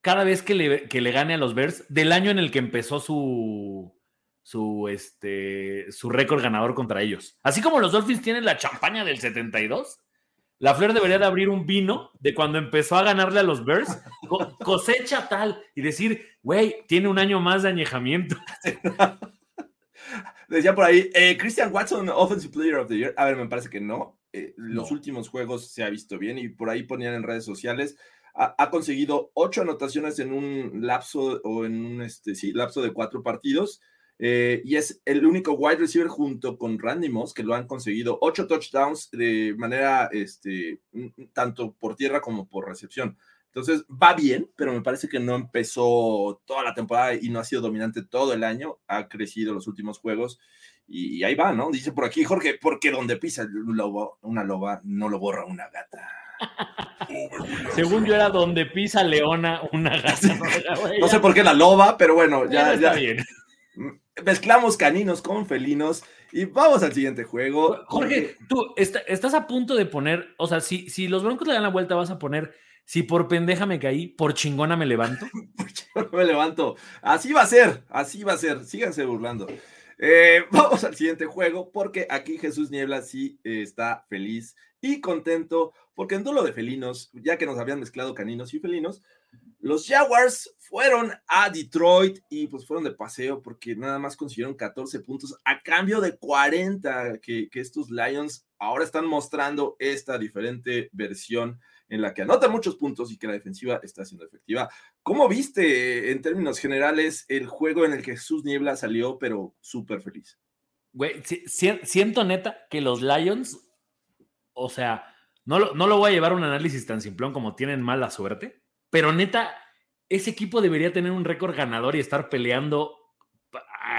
cada vez que le, que le, gane a los Bears del año en el que empezó su, su, este, su récord ganador contra ellos. Así como los Dolphins tienen la champaña del 72, la Fleur debería de abrir un vino de cuando empezó a ganarle a los Bears, cosecha tal, y decir, güey, tiene un año más de añejamiento. Decía por ahí, eh, Christian Watson, Offensive Player of the Year. A ver, me parece que no. Eh, los últimos juegos se ha visto bien y por ahí ponían en redes sociales. Ha, conseguido ocho anotaciones en un lapso o en un este, sí, lapso de cuatro partidos. Eh, y es el único wide receiver junto con Randy Moss que lo han conseguido ocho touchdowns de manera este, tanto por tierra como por recepción. Entonces va bien, pero me parece que no empezó toda la temporada y no ha sido dominante todo el año. Ha crecido los últimos juegos y, ahí va, ¿no? Dice por aquí Jorge, porque donde pisa un lobo, una loba no lo borra una gata. Según yo era donde pisa leona una gata. No, sé por qué la loba, pero bueno, ya, ya. Bien mezclamos caninos con felinos y vamos al siguiente juego. Jorge, tú estás a punto de poner, o sea, si, si los Broncos le dan la vuelta, vas a poner, si por pendeja me caí, por chingona me levanto. por chingona me levanto. Así va a ser, así va a ser. Síganse burlando. Eh, vamos al siguiente juego porque aquí Jesús Niebla sí eh, está feliz y contento porque en duelo de felinos, ya que nos habían mezclado caninos y felinos, los Jaguars fueron a Detroit y pues fueron de paseo porque nada más consiguieron 14 puntos a cambio de 40 que, estos Lions ahora están mostrando esta diferente versión en la que anotan muchos puntos y que la defensiva está siendo efectiva. ¿Cómo viste en términos generales el juego en el que Jesús Niebla salió pero súper feliz? Güey, siento neta que los Lions, o sea, no lo, no lo voy a llevar a un análisis tan simplón como tienen mala suerte pero neta, ese equipo debería tener un récord ganador y estar peleando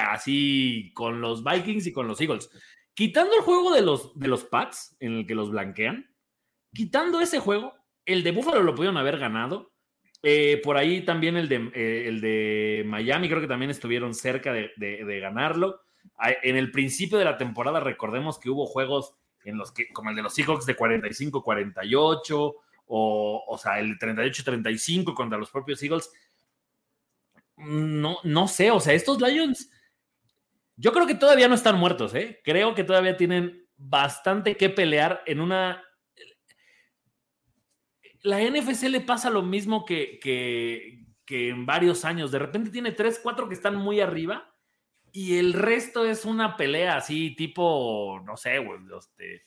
así con los Vikings y con los Eagles. Quitando el juego de los, de los Pats, en el que los blanquean, quitando ese juego, el de Buffalo lo pudieron haber ganado. Eh, por ahí también el de, eh, el de Miami, creo que también estuvieron cerca de, de, ganarlo. En el principio de la temporada, recordemos que hubo juegos en los que, como el de los Seahawks de 45-48, o, o sea, el 38-35 contra los propios Eagles. No, no sé, o sea, estos Lions, yo creo que todavía no están muertos, ¿eh? Creo que todavía tienen bastante que pelear en una... La NFC le pasa lo mismo que, que, que en varios años. De repente tiene tres, cuatro que están muy arriba y el resto es una pelea así, tipo, no sé, güey, este,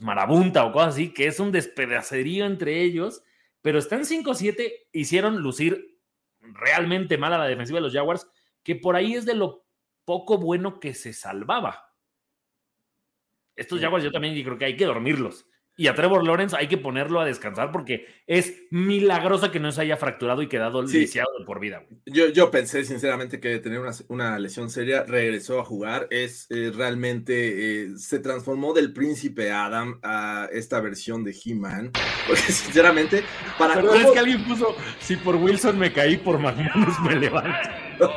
marabunta o cosas así, que es un despedacerío entre ellos, pero están 5-7, hicieron lucir realmente mal a la defensiva de los Jaguars, que por ahí es de lo poco bueno que se salvaba. Estos Jaguars yo también creo que hay que dormirlos. Y a Trevor Lawrence hay que ponerlo a descansar porque es milagrosa que no se haya fracturado y quedado lisiado por vida. Yo, yo pensé sinceramente que tener una, lesión seria regresó a jugar. Es eh, realmente eh, se transformó del príncipe Adam a esta versión de He-Man. Porque sinceramente, para. Pero es que alguien puso: si por Wilson me caí, por McManus me levanto.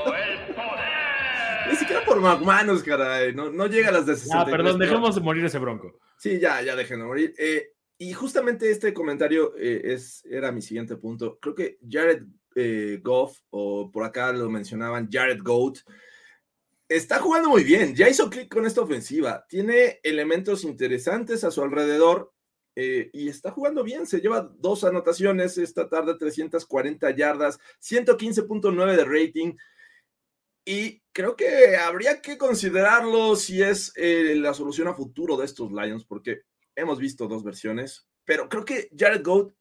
Por McManus, caray. No, no llega a las de Ah, perdón, dejemos de morir ese bronco. Sí, ya, ya dejen de morir. Eh, y justamente este comentario eh, es, era mi siguiente punto. Creo que Jared eh, Goff, o por acá lo mencionaban, Jared Goat, está jugando muy bien. Ya hizo clic con esta ofensiva. Tiene elementos interesantes a su alrededor y está jugando bien. Se lleva dos anotaciones esta tarde, 340 yardas, 115.9 de rating. Y creo que habría que considerarlo si es eh, la solución a futuro de estos Lions, porque hemos visto dos versiones, pero creo que Jared Goat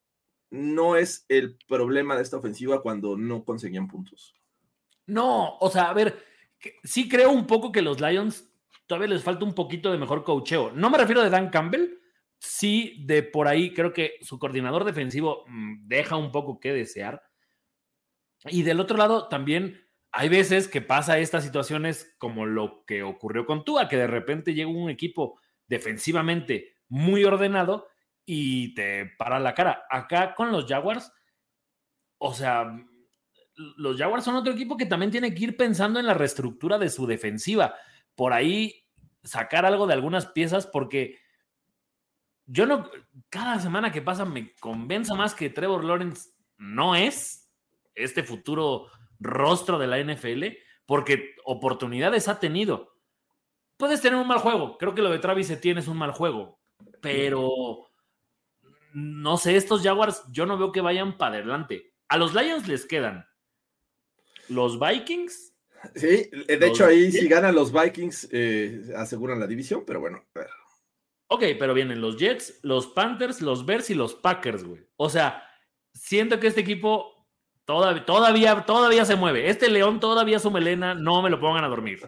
no es el problema de esta ofensiva cuando no conseguían puntos. No, o sea, a ver, sí creo un poco que los Lions todavía les falta un poquito de mejor coacheo. No me refiero de Dan Campbell, sí de por ahí creo que su coordinador defensivo mm, deja un poco que desear. Y del otro lado también hay veces que pasa estas situaciones como lo que ocurrió con Tua, que de repente llega un equipo defensivamente muy ordenado y te para la cara. Acá con los Jaguars, o sea, los Jaguars son otro equipo que también tiene que ir pensando en la reestructura de su defensiva. Por ahí sacar algo de algunas piezas porque yo no, cada semana que pasa me convenzo más que Trevor Lawrence no es este futuro rostro de la NFL, porque oportunidades ha tenido. Puedes tener un mal juego, creo que lo de Travis Etienne es un mal juego, pero no sé, estos Jaguars yo no veo que vayan para adelante. A los Lions les quedan los Vikings. Sí, de hecho ahí si ganan los Vikings eh, aseguran la división, pero bueno, a ver. Ok, pero vienen los Jets, los Panthers, los Bears y los Packers, güey. O sea, siento que este equipo Todavía, todavía, todavía se mueve. Este león todavía su melena, no me lo pongan a dormir.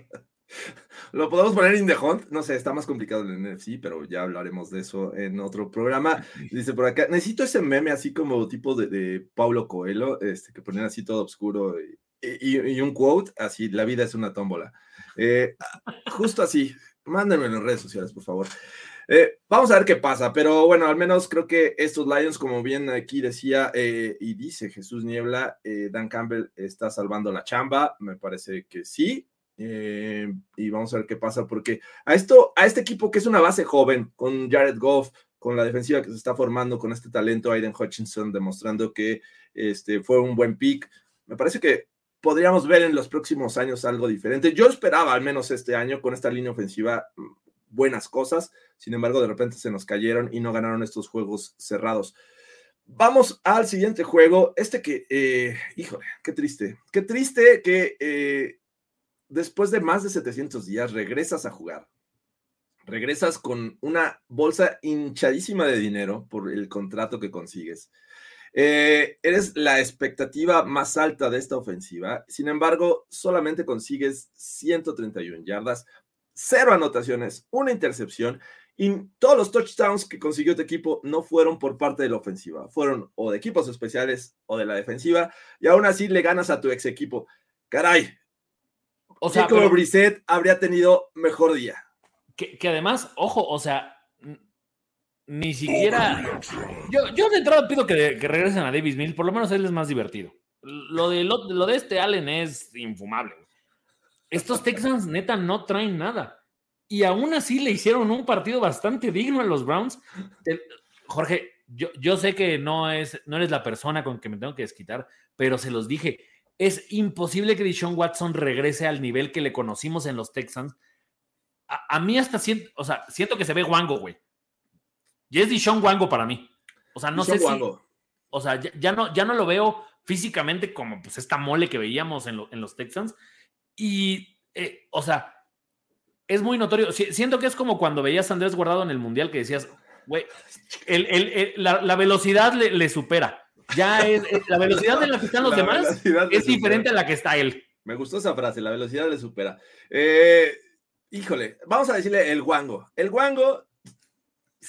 Lo podemos poner in the hunt, no sé, está más complicado en el NFC, pero ya hablaremos de eso en otro programa. Dice por acá, necesito ese meme así como tipo de, Paulo Coelho, este, que ponen así todo oscuro y, un quote, así, la vida es una tómbola. Eh, justo así, mándenme en las redes sociales, por favor. Eh, vamos a ver qué pasa, pero bueno, al menos creo que estos Lions, como bien aquí decía eh, y dice Jesús Niebla, eh, Dan Campbell está salvando la chamba, me parece que sí. y vamos a ver qué pasa, porque a esto, a este equipo que es una base joven, con Jared Goff, con la defensiva que se está formando, con este talento, Aiden Hutchinson demostrando que este, fue un buen pick, me parece que podríamos ver en los próximos años algo diferente. Yo esperaba, al menos este año, con esta línea ofensiva, buenas cosas. Sin embargo, de repente se nos cayeron y no ganaron estos juegos cerrados. Vamos al siguiente juego. Este que, eh, híjole, qué triste. Qué triste que eh, después de más de 700 días regresas a jugar. Regresas con una bolsa hinchadísima de dinero por el contrato que consigues. Eh, eres la expectativa más alta de esta ofensiva. Sin embargo, solamente consigues 131 yardas, cero anotaciones, una intercepción y todos los touchdowns que consiguió tu equipo no fueron por parte de la ofensiva, fueron o de equipos especiales o de la defensiva, y aún así le ganas a tu ex equipo. Caray. O sea, Brissett habría tenido mejor día. Que, además, ojo, o sea, ni siquiera. Yo, yo de entrada pido que, que, regresen a Davis Mills, por lo menos él es más divertido. Lo de, lo, lo de este Allen es infumable. Estos Texans, neta, no traen nada y aún así le hicieron un partido bastante digno a los Browns. Jorge, yo, yo sé que no, es, no eres la persona con que me tengo que desquitar, pero se los dije, es imposible que Deshaun Watson regrese al nivel que le conocimos en los Texans. A, mí hasta siento, o sea, siento que se ve guango, güey. Y es Deshaun Wango para mí. O sea, no sé si... O sea, ya, no, ya no lo veo físicamente como pues esta mole que veíamos en, en los Texans. Y, eh, o sea, es muy notorio. Siento que es como cuando veías a Andrés Guardado en el Mundial que decías, güey, la, velocidad le, supera. Ya es, la velocidad en la que están los demás es diferente a la que está él. Me gustó esa frase, la velocidad le supera. Eh, híjole, vamos a decirle el guango. El guango.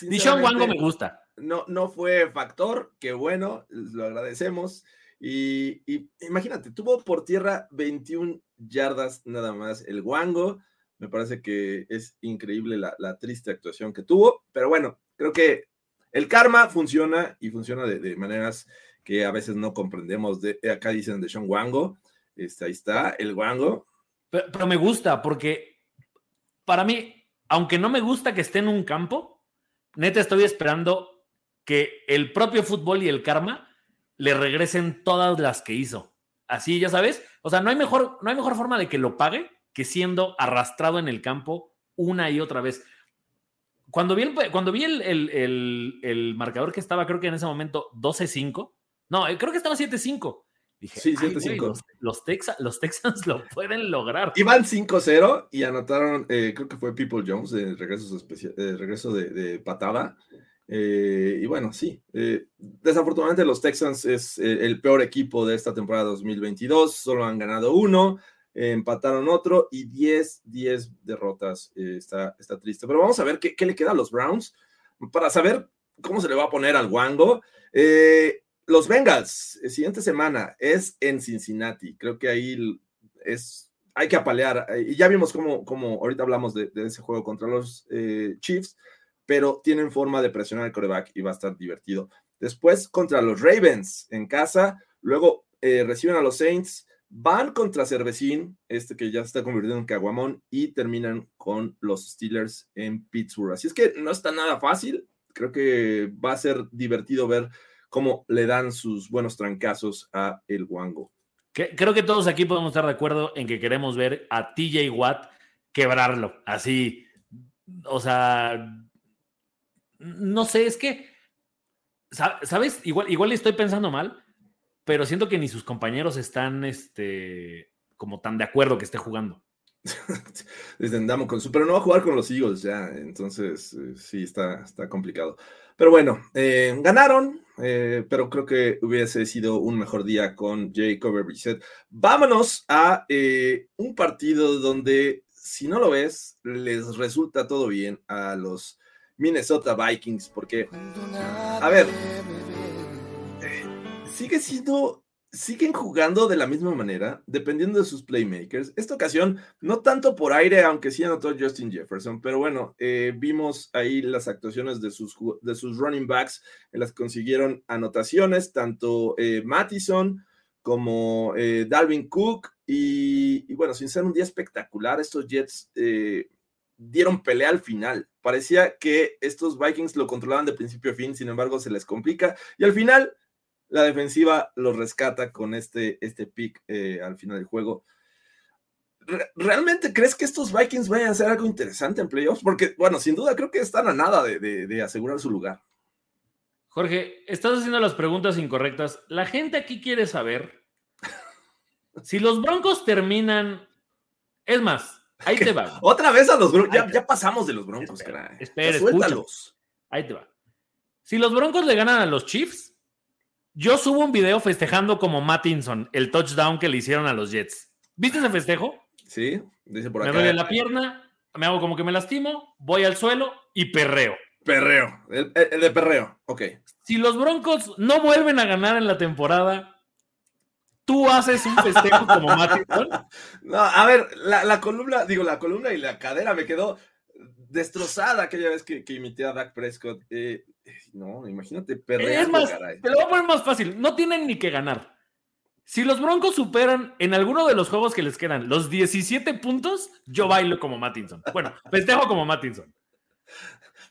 Dishon Wango me gusta. No, no fue factor, qué bueno, lo agradecemos. Y, imagínate, tuvo por tierra 21 yardas nada más el guango. Me parece que es increíble la, triste actuación que tuvo, pero bueno, creo que el karma funciona y funciona de, maneras que a veces no comprendemos. De, acá dicen de Sean Wango, este, ahí está, el Wango. Pero, me gusta porque para mí, aunque no me gusta que esté en un campo, neta estoy esperando que el propio fútbol y el karma le regresen todas las que hizo. Así, ya sabes. O sea, no hay mejor, no hay mejor forma de que lo pague que siendo arrastrado en el campo una y otra vez. Cuando vi el, cuando vi el, marcador que estaba, creo que en ese momento 12-5, no, eh, creo que estaba 7-5. Dije, sí, 7-5. Los, los, Texans lo pueden lograr. Iban 5-0 y anotaron, eh, creo que fue People Jones, de regreso, eh, regreso de, patada. Y bueno, sí, desafortunadamente los Texans es el peor equipo de esta temporada 2022, solo han ganado uno, empataron otro y 10, 10 derrotas. Eh, está, está triste. Pero vamos a ver qué, le queda a los Browns para saber cómo se le va a poner al Wango. Eh, los Bengals, eh, siguiente semana es en Cincinnati. Creo que ahí es, hay que apalear. Y ya vimos cómo, cómo ahorita hablamos de, ese juego contra los Chiefs, pero tienen forma de presionar el coreback y va a estar divertido. Después contra los Ravens en casa, luego reciben a los Saints Van contra Cervecín, este que ya se está convirtiendo en Caguamón, y terminan con los Steelers en Pittsburgh. Así es que no está nada fácil. Creo que va a ser divertido ver cómo le dan sus buenos trancazos a el Wango. Creo que todos aquí podemos estar de acuerdo en que queremos ver a TJ Watt quebrarlo. Así, o sea, no sé, es que, ¿sabes? Igual, igual estoy pensando mal, pero siento que ni sus compañeros están este, como tan de acuerdo que esté jugando. Desde con su, pero no va a jugar con los Eagles ya, entonces eh, sí está, está complicado. Pero bueno, eh, ganaron, eh, pero creo que hubiese sido un mejor día con Jacob Brissett. Vámonos a un partido donde, si no lo ves, les resulta todo bien a los Minnesota Vikings, porque, a ver, sigue siendo, siguen jugando de la misma manera, dependiendo de sus playmakers. Esta ocasión, no tanto por aire, aunque sí anotó Justin Jefferson, pero bueno, eh, vimos ahí las actuaciones de sus, de sus running backs en las que consiguieron anotaciones, tanto eh, Mattison como eh, Dalvin Cook. Y, y, bueno, sin ser un día espectacular, estos Jets dieron pelea al final. Parecía que estos Vikings lo controlaban de principio a fin, sin embargo, se les complica. Y al final la defensiva lo rescata con este, este pick eh, al final del juego. ¿Realmente crees que estos Vikings vayan a hacer algo interesante en playoffs? Porque, bueno, sin duda creo que están a nada de, asegurar su lugar. Jorge, estás haciendo las preguntas incorrectas. La gente aquí quiere saber si los Broncos terminan. Es más, ahí te va. Otra vez a los Broncos. Ya, pasamos de los Broncos, espera, Espera, escúchalos. Ahí te va. Si los Broncos le ganan a los Chiefs, yo subo un video festejando como Mattinson el touchdown que le hicieron a los Jets. ¿Viste ese festejo? Sí, dice por acá. Me duele la pierna. me hago como que me lastimo, voy al suelo y perreo. Perreo, el, de perreo, ok. Si los Broncos no vuelven a ganar en la temporada, tú haces un festejo como Mattinson. No, a ver, la, columna, digo, la columna y la cadera me quedó destrozada aquella vez que, imité a Dak Prescott. Eh, no, imagínate. Es más, te lo voy a poner más fácil. No tienen ni que ganar. Si los Broncos superan en alguno de los juegos que les quedan los 17 puntos, yo bailo como Mattinson. Bueno, festejo como Mattinson.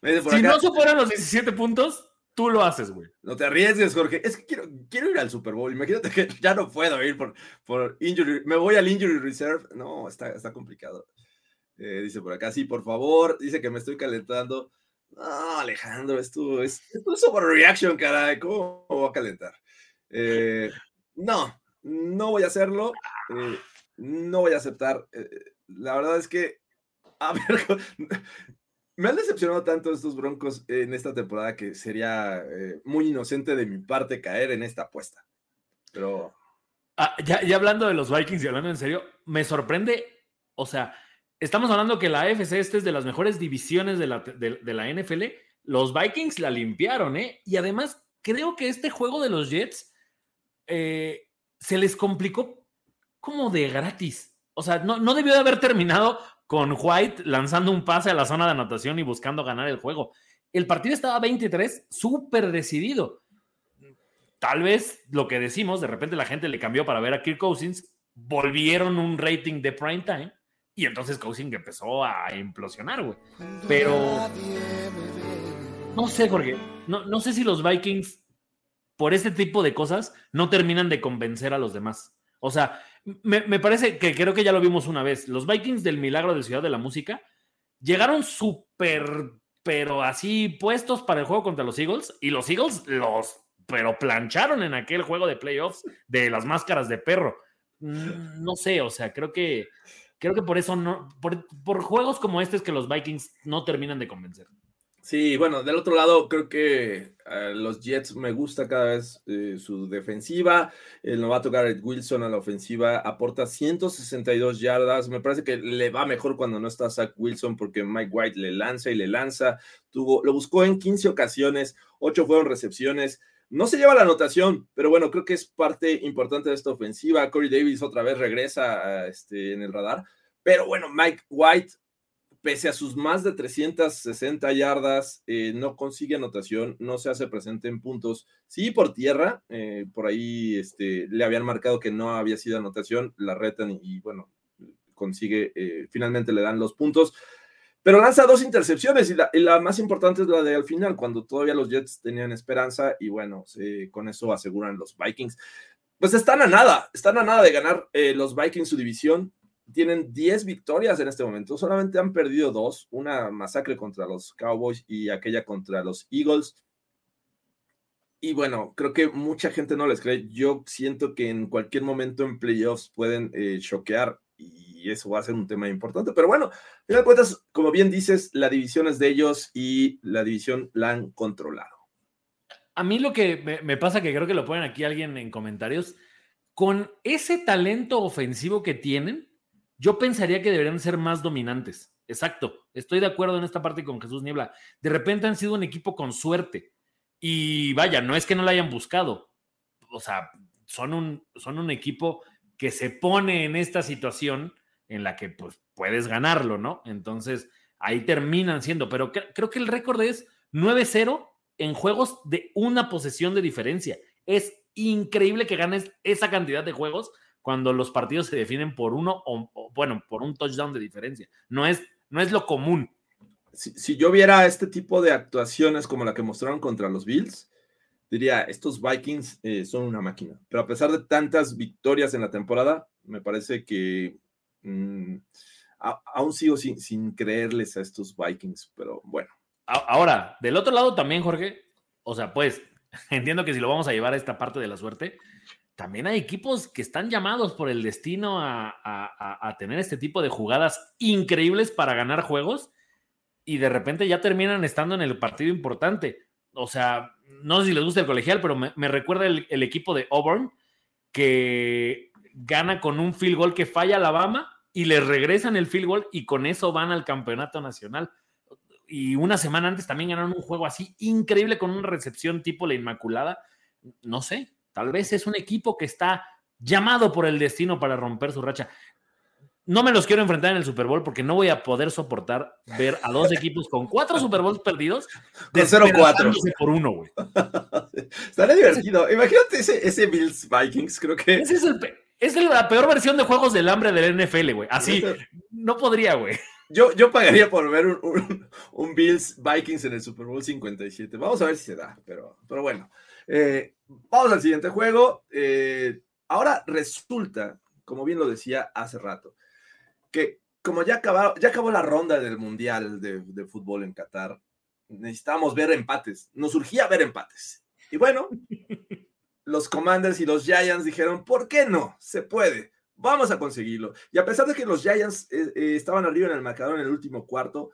Si no superan los 17 puntos, tú lo haces, güey. No te arriesgues, Jorge. Es que quiero, quiero ir al Super Bowl. Imagínate que ya no puedo ir por, por injury. Me voy al injury reserve. No, está, está complicado. Eh, dice por acá, sí, por favor. Dice que me estoy calentando. No, Alejandro, esto es, esto es overreaction, caray. ¿Cómo voy a calentar? Eh, no, no voy a hacerlo, eh, no voy a aceptar. La verdad es que, a ver, me han decepcionado tanto estos Broncos en esta temporada que sería eh, muy inocente de mi parte caer en esta apuesta. Pero... Ah, ya, hablando de los Vikings y hablando en serio, me sorprende, o sea, estamos hablando que la AFC este es de las mejores divisiones de la, de la NFL, los Vikings la limpiaron, ¿eh? Y además, creo que este juego de los Jets... Eh, se les complicó como de gratis. O sea, no, debió de haber terminado con White lanzando un pase a la zona de anotación y buscando ganar el juego. El partido estaba 23, súper decidido. Tal vez lo que decimos, de repente la gente le cambió para ver a Kirk Cousins, volvieron un rating de prime time y entonces Cousins empezó a implosionar, güey. Pero no sé, Jorge, no, no sé si los Vikings por este tipo de cosas no terminan de convencer a los demás. O sea, me, parece que creo que ya lo vimos una vez. Los Vikings del Milagro de Ciudad de la Música llegaron súper, pero así puestos para el juego contra los Eagles y los Eagles los, pero plancharon en aquel juego de playoffs de las máscaras de perro. Mm, no sé, o sea, creo que creo que por eso no, por, por juegos como este es que los Vikings no terminan de convencer. Sí, bueno, del otro lado creo que eh, los Jets me gusta cada vez eh, su defensiva. El novato Garrett Wilson a la ofensiva aporta 162 yardas. Me parece que le va mejor cuando no está Zach Wilson porque Mike White le lanza y le lanza. Tuvo, lo buscó en 15 ocasiones, 8 fueron recepciones. No se lleva la anotación, pero bueno, creo que es parte importante de esta ofensiva. Corey Davis otra vez regresa este, en el radar. Pero bueno, Mike White pese a sus más de 360 yardas, eh, no consigue anotación, no se hace presente en puntos. Sí, por tierra, eh, por ahí este, le habían marcado que no había sido anotación, la retan y, bueno, consigue, eh, finalmente le dan los puntos. Pero lanza dos intercepciones y la, más importante es la de al final, cuando todavía los Jets tenían esperanza y bueno, con eso aseguran los Vikings. Pues están a nada, están a nada de ganar los Vikings su división tienen 10 victorias en este momento, solamente han perdido dos, una masacre contra los Cowboys y aquella contra los Eagles. Y bueno, creo que mucha gente no les cree. Yo siento que en cualquier momento en playoffs pueden eh, choquear y eso va a ser un tema importante. Pero bueno, final de cuentas, como bien dices, la división es de ellos y la división la han controlado. A mí lo que me, me pasa, que creo que lo ponen aquí alguien en comentarios, con ese talento ofensivo que tienen, yo pensaría que deberían ser más dominantes. Exacto. Estoy de acuerdo en esta parte con Jesús Niebla. De repente han sido un equipo con suerte. Y vaya, no es que no la hayan buscado. O sea, son un, son un equipo que se pone en esta situación en la que pues puedes ganarlo, ¿no? Entonces, ahí terminan siendo. Pero creo que el récord es 9-0 en juegos de una posesión de diferencia. Es increíble que ganes esa cantidad de juegos cuando los partidos se definen por uno o, bueno, por un touchdown de diferencia. No es, no es lo común. Si, yo viera este tipo de actuaciones como la que mostraron contra los Bills, diría, estos Vikings eh, son una máquina. Pero a pesar de tantas victorias en la temporada, me parece que mm, aún sigo sin, sin creerles a estos Vikings, pero bueno. Ahora, del otro lado también, Jorge, o sea, pues entiendo que si lo vamos a llevar a esta parte de la suerte, también hay equipos que están llamados por el destino a, tener este tipo de jugadas increíbles para ganar juegos y de repente ya terminan estando en el partido importante. O sea, no sé si les gusta el colegial, pero me, recuerda el, equipo de Auburn que gana con un field goal que falla Alabama y les regresan el field goal y con eso van al campeonato nacional. Y una semana antes también ganaron un juego así increíble con una recepción tipo la Inmaculada. No sé, tal vez es un equipo que está llamado por el destino para romper su racha. No me los quiero enfrentar en el Super Bowl porque no voy a poder soportar ver a dos equipos con cuatro Super Bowls perdidos de 0-4 por uno, güey. Estaría divertido. Imagínate ese, ese Bills Vikings, creo que. Ese es, el, es la peor versión de juegos del hambre del NFL, güey. Así, no podría, güey. Yo, yo pagaría por ver un, un, Bills Vikings en el Super Bowl 57. Vamos a ver si se da, pero, pero bueno. Eh, vamos al siguiente juego. Eh, ahora resulta, como bien lo decía hace rato, que como ya, ya acabó la ronda del Mundial de, Fútbol en Qatar, necesitábamos ver empates. Nos surgía ver empates. Y bueno, los Commanders y los Giants dijeron, ¿por qué no? Se puede. Vamos a conseguirlo. Y a pesar de que los Giants eh, eh, estaban arriba en el marcador en el último cuarto,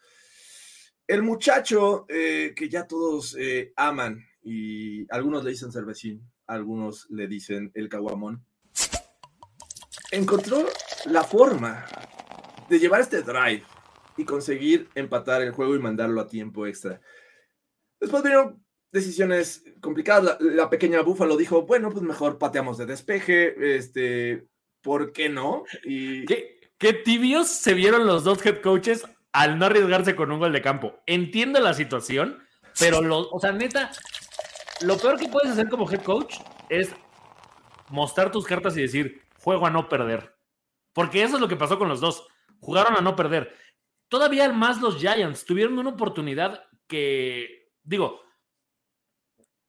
el muchacho eh, que ya todos aman y algunos le dicen cervecín, algunos le dicen el caguamón, encontró la forma de llevar este drive y conseguir empatar el juego y mandarlo a tiempo extra. Después vinieron decisiones complicadas. La, pequeña Búfalo dijo, bueno, pues mejor pateamos de despeje, este, ¿por qué no? Y... ¿Qué, qué tibios se vieron los dos head coaches al no arriesgarse con un gol de campo. Entiendo la situación, pero, lo, o sea, neta, lo peor que puedes hacer como head coach es mostrar tus cartas y decir, juego a no perder. Porque eso es lo que pasó con los dos. Jugaron a no perder. Todavía más los Giants tuvieron una oportunidad que, digo,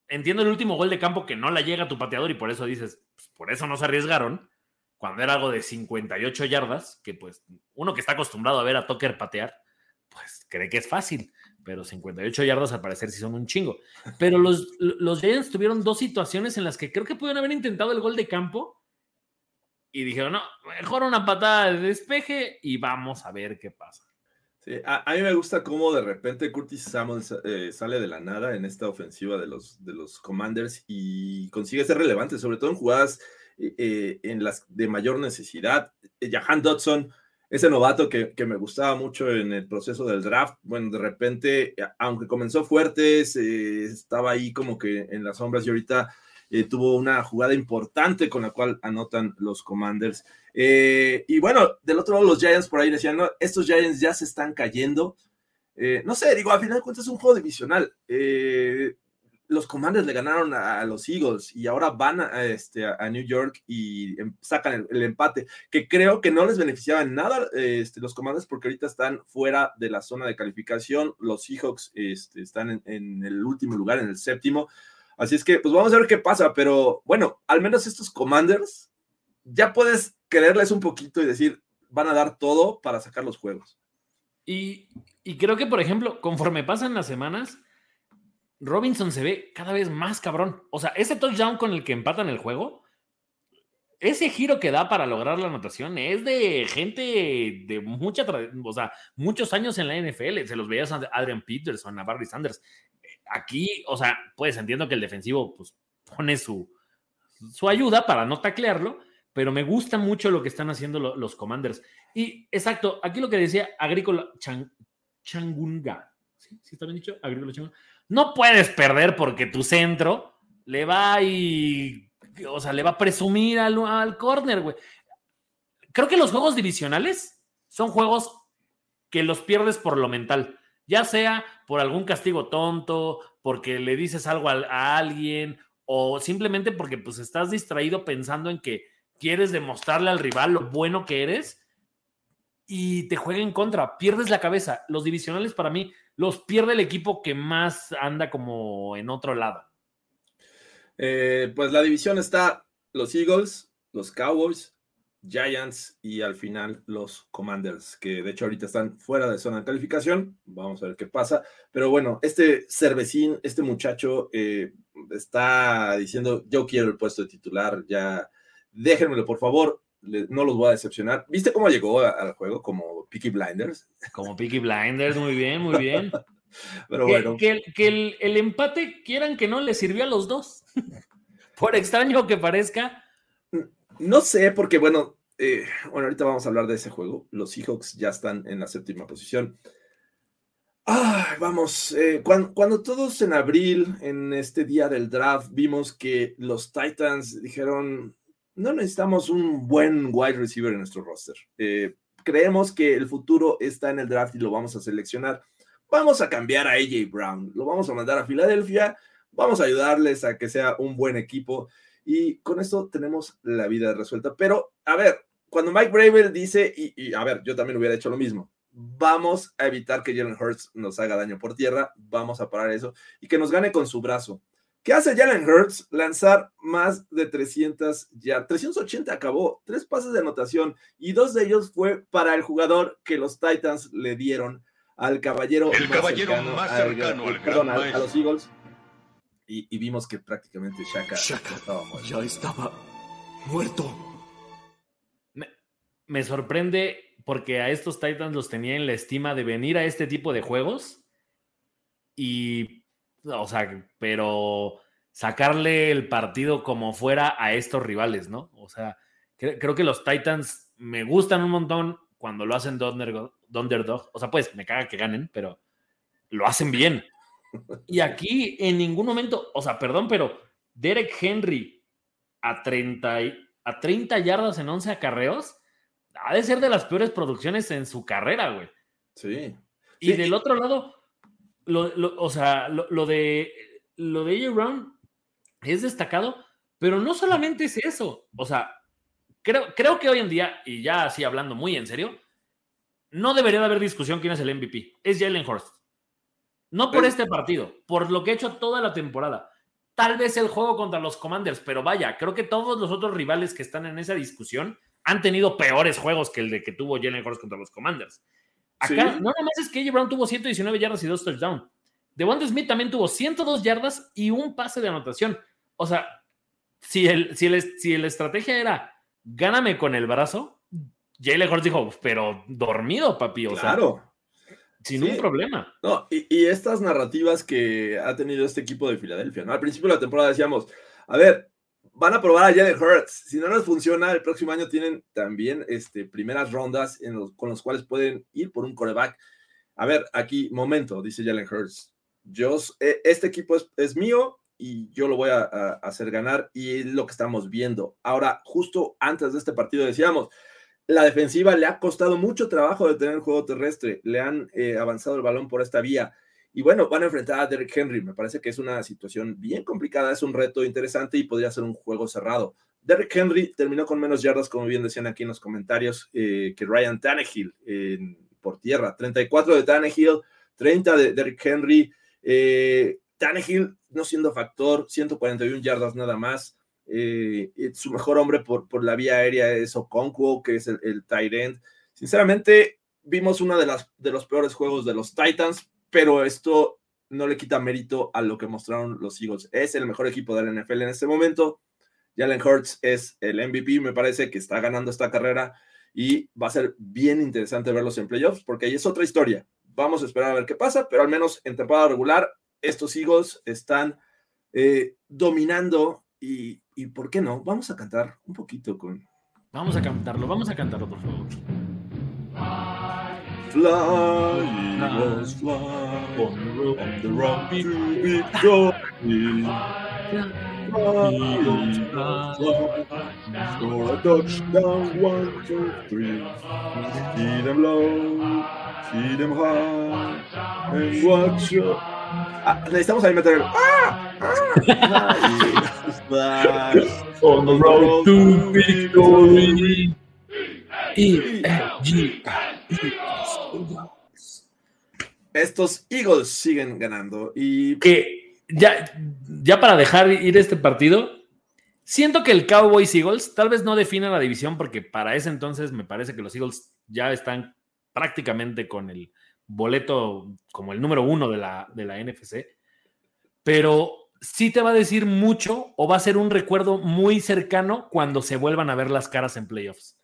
entiendo el último gol de campo que no la llega a tu pateador y por eso dices, pues, por eso no se arriesgaron. Cuando era algo de 58 yardas, que pues uno que está acostumbrado a ver a Tucker patear, pues cree que es fácil, pero 58 yardas al parecer sí son un chingo. Pero los, los Giants tuvieron dos situaciones en las que creo que pudieron haber intentado el gol de campo y dijeron, no, mejor una patada de despeje y vamos a ver qué pasa. Sí, a, mí me gusta cómo de repente Curtis Samuels eh, sale de la nada en esta ofensiva de los, de los Commanders y consigue ser relevante, sobre todo en jugadas eh, eh, en las de mayor necesidad. Jahan Dodson, ese novato que, que, me gustaba mucho en el proceso del draft, bueno, de repente, aunque comenzó fuerte, estaba ahí como que en las sombras y ahorita eh, tuvo una jugada importante con la cual anotan los Commanders. Eh, y bueno, del otro lado los Giants por ahí decían, no, estos Giants ya se están cayendo. Eh, no sé, digo, al final de cuentas es un juego divisional. Los Commanders le ganaron a, los Eagles y ahora van a, este, New York y em, sacan el, empate, que creo que no les beneficiaba en nada este, los Commanders porque ahorita están fuera de la zona de calificación. Los Seahawks este, están en, el último lugar, en el séptimo. Así es que, pues vamos a ver qué pasa, pero bueno, al menos estos commanders ya puedes quererles un poquito y decir, van a dar todo para sacar los juegos. Y, creo que, por ejemplo, conforme pasan las semanas, Robinson se ve cada vez más cabrón. O sea, ese touchdown con el que empatan el juego, ese giro que da para lograr la anotación es de gente de mucha, o sea, muchos años en la NFL. Se los veías a Adrian Peterson, a Barry Sanders aquí, o sea, pues entiendo que el defensivo pues, pone su, su ayuda para no taclearlo, pero me gusta mucho lo que están haciendo los commanders. Y exacto, aquí lo que decía Agrícola Changunga, ¿sí? está bien dicho? Agrícola Changunga. No puedes perder porque tu centro le va y, o sea, le va a presumir al, al corner, güey. Creo que los juegos divisionales son juegos que los pierdes por lo mental ya sea por algún castigo tonto, porque le dices algo a, alguien o simplemente porque pues estás distraído pensando en que quieres demostrarle al rival lo bueno que eres y te juega en contra, pierdes la cabeza. Los divisionales para mí los pierde el equipo que más anda como en otro lado. Eh, pues la división está los Eagles, los Cowboys, Giants y al final los Commanders, que de hecho ahorita están fuera de zona de calificación. Vamos a ver qué pasa. Pero bueno, este cervecín, este muchacho eh, está diciendo, yo quiero el puesto de titular, ya déjenmelo por favor, no los voy a decepcionar. ¿Viste cómo llegó al juego? Como Peaky Blinders. Como Peaky Blinders, muy bien, muy bien. Pero bueno. Que, el, el empate, quieran que no, le sirvió a los dos. por extraño que parezca no sé, porque bueno, eh, bueno, ahorita vamos a hablar de ese juego. Los Seahawks ya están en la séptima posición. Ah, vamos, eh, cuando, todos en abril, en este día del draft, vimos que los Titans dijeron, no necesitamos un buen wide receiver en nuestro roster. Eh, creemos que el futuro está en el draft y lo vamos a seleccionar. Vamos a cambiar a AJ Brown, lo vamos a mandar a Filadelfia, vamos a ayudarles a que sea un buen equipo y con esto tenemos la vida resuelta. Pero, a ver, cuando Mike Bravel dice, y, y a ver, yo también hubiera hecho lo mismo, vamos a evitar que Jalen Hurts nos haga daño por tierra, vamos a parar eso y que nos gane con su brazo. ¿Qué hace Jalen Hurts? Lanzar más de 300 ya, 380 acabó, tres pases de anotación y dos de ellos fue para el jugador que los Titans le dieron al caballero, el más caballero cercano, más cercano al, perdón, a, los Eagles. Y, vimos que prácticamente Shaka, estaba muerto. Ya estaba muerto. Me, me sorprende porque a estos Titans los tenía en la estima de venir a este tipo de juegos y, o sea, pero sacarle el partido como fuera a estos rivales, ¿no? O sea, creo que los Titans me gustan un montón cuando lo hacen de underdog. O sea, pues me caga que ganen, pero lo hacen bien. Y aquí en ningún momento, o sea, perdón, pero Derek Henry a 30, a 30 yardas en 11 acarreos ha de ser de las peores producciones en su carrera, güey. Sí. Y del otro lado, o sea, lo, de lo de AJ Brown es destacado, pero no solamente es eso. O sea, creo, creo que hoy en día, y ya así hablando muy en serio, no debería de haber discusión quién es el MVP. Es Jalen Hurst. No por este partido, por lo que ha hecho toda la temporada. Tal vez el juego contra los Commanders, pero vaya, creo que todos los otros rivales que están en esa discusión han tenido peores juegos que el de que tuvo Jalen Hurts contra los Commanders. Acá, no nada más es que AJ Brown tuvo 119 yardas y dos touchdowns. Devonta Smith también tuvo 102 yardas y un pase de anotación. O sea, si, el, si, el, si la estrategia era gáname con el brazo, Jalen Hurts dijo, pero dormido, papi. O claro. sin un problema. No, y, y, estas narrativas que ha tenido este equipo de Filadelfia, ¿no? Al principio de la temporada decíamos, a ver, van a probar a Jalen Hurts. Si no les funciona, el próximo año tienen también este, primeras rondas con los cuales pueden ir por un coreback. A ver, aquí, momento, dice Jalen Hurts. Yo, eh, este equipo es, mío y yo lo voy a, hacer ganar y es lo que estamos viendo. Ahora, justo antes de este partido decíamos, la defensiva le ha costado mucho trabajo de tener el juego terrestre, le han eh, avanzado el balón por esta vía. Y bueno, van a enfrentar a Derrick Henry. Me parece que es una situación bien complicada, es un reto interesante y podría ser un juego cerrado. Derrick Henry terminó con menos yardas, como bien decían aquí en los comentarios, eh, que Ryan Tannehill por tierra. 34 de Tannehill, 30 de Derrick Henry. Eh, Tannehill no siendo factor, 141 yardas nada más. Eh, su mejor hombre por, por la vía aérea es Okonkwo, que es el, el tight end. Sinceramente, vimos uno de, de los peores juegos de los Titans, pero esto no le quita mérito a lo que mostraron los Eagles. Es el mejor equipo de la NFL en este momento. Jalen Hurts es el MVP, me parece que está ganando esta carrera y va a ser bien interesante verlos en playoffs porque ahí es otra historia. Vamos a esperar a ver qué pasa, pero al menos en temporada regular estos Eagles están eh, dominando y, y, ¿por qué no? Vamos a cantar un poquito con... Vamos a cantarlo, vamos a cantarlo, por favor. Fly, Eagles, fly. On the road, on the road. To victory. Fly, Eagles, fly, score a touchdown, one, two, three. See them low, see them high, and watch your... Ah, necesitamos ahí meter el... ¡Ah! ¡Ah! on the road to victory. E-L-G. Estos Eagles siguen ganando y que ya, ya para dejar ir este partido, siento que el Cowboys Eagles tal vez no define la división porque para ese entonces me parece que los Eagles ya están prácticamente con el boleto como el número uno de la, de la NFC, pero sí te va a decir mucho o va a ser un recuerdo muy cercano cuando se vuelvan a ver las caras en playoffs.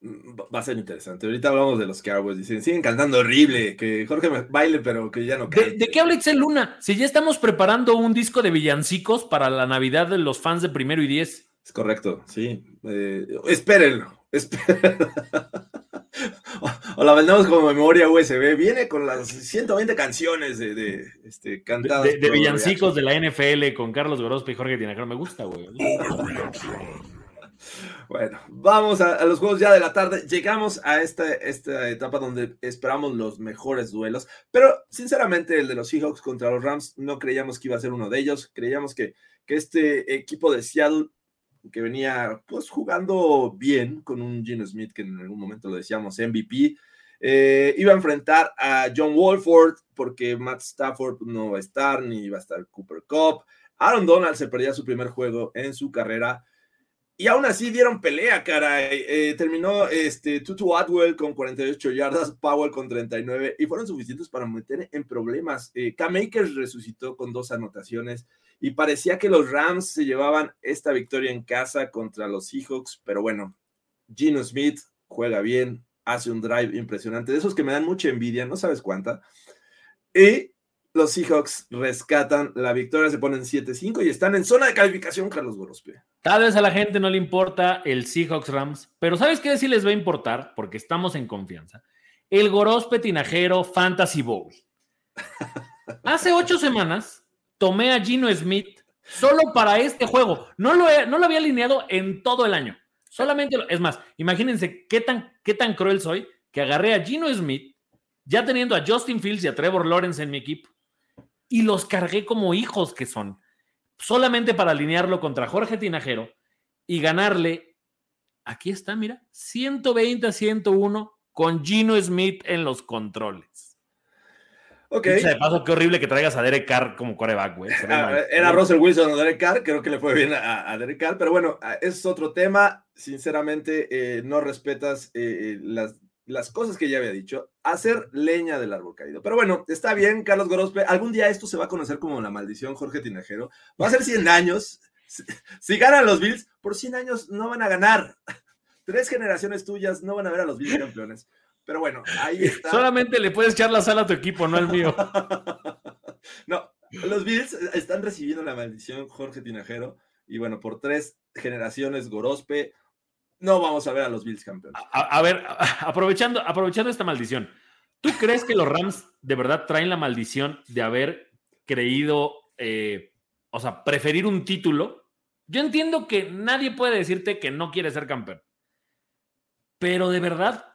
Va a ser interesante. Ahorita hablamos de los Cowboys. Dicen, siguen cantando horrible, que Jorge me baile, pero que ya no cante. ¿De, qué habla Excel Luna? Si ya estamos preparando un disco de villancicos para la Navidad de los fans de primero y diez. Es correcto, sí. Eh, espérenlo. o la vendemos como memoria USB. Viene con las 120 canciones de, de este, cantadas. De, de villancicos de la NFL con Carlos Gorospe y Jorge Tinajero. Me gusta, güey. Bueno, vamos a, los juegos ya de la tarde. Llegamos a esta, esta etapa donde esperamos los mejores duelos, pero sinceramente el de los Seahawks contra los Rams no creíamos que iba a ser uno de ellos. Creíamos que, que este equipo de Seattle que venía pues jugando bien con un Gino Smith que en algún momento lo decíamos MVP, eh, iba a enfrentar a John Wolford porque Matt Stafford no va a estar ni va a estar Cooper Cup. Aaron Donald se perdía su primer juego en su carrera y aún así dieron pelea, cara. Eh, terminó este, Tutu Atwell con 48 yardas, Powell con 39 y fueron suficientes para meter en problemas. Eh, Cam resucitó con dos anotaciones y parecía que los Rams se llevaban esta victoria en casa contra los Seahawks, pero bueno, Gino Smith juega bien, hace un drive impresionante, de esos que me dan mucha envidia, no sabes cuánta. Y los Seahawks rescatan la victoria, se ponen 7-5 y están en zona de calificación, Carlos Gorospe. Tal vez a la gente no le importa el Seahawks Rams, pero ¿sabes qué sí les va a importar? Porque estamos en confianza. El Gorospe Tinajero Fantasy Bowl. Hace ocho semanas tomé a Gino Smith solo para este juego. No lo, no lo había alineado en todo el año. Solamente, lo, es más, imagínense qué tan, qué tan cruel soy que agarré a Gino Smith, ya teniendo a Justin Fields y a Trevor Lawrence en mi equipo, y los cargué como hijos que son, solamente para alinearlo contra Jorge Tinajero y ganarle, aquí está, mira, 120 a 101 con Gino Smith en los controles. Ok. De paso, qué horrible que traigas a Derek Carr como coreback, güey. Ah, era Russell Wilson o Derek Carr, creo que le fue bien a, a Derek Carr, pero bueno, es otro tema. Sinceramente, eh, no respetas eh, las, las cosas que ya había dicho. Hacer leña del árbol caído. Pero bueno, está bien, Carlos Gorospe. Algún día esto se va a conocer como la maldición Jorge Tinajero. Va a ser 100 años. Si, si ganan los Bills, por 100 años no van a ganar. Tres generaciones tuyas no van a ver a los Bills campeones. Pero bueno, ahí está. Solamente le puedes echar la sala a tu equipo, no al mío. no, los Bills están recibiendo la maldición Jorge Tinajero. Y bueno, por tres generaciones Gorospe, no vamos a ver a los Bills campeones. A, ver, aprovechando, aprovechando esta maldición, ¿tú crees que los Rams de verdad traen la maldición de haber creído, eh, o sea, preferir un título? Yo entiendo que nadie puede decirte que no quiere ser campeón. Pero de verdad,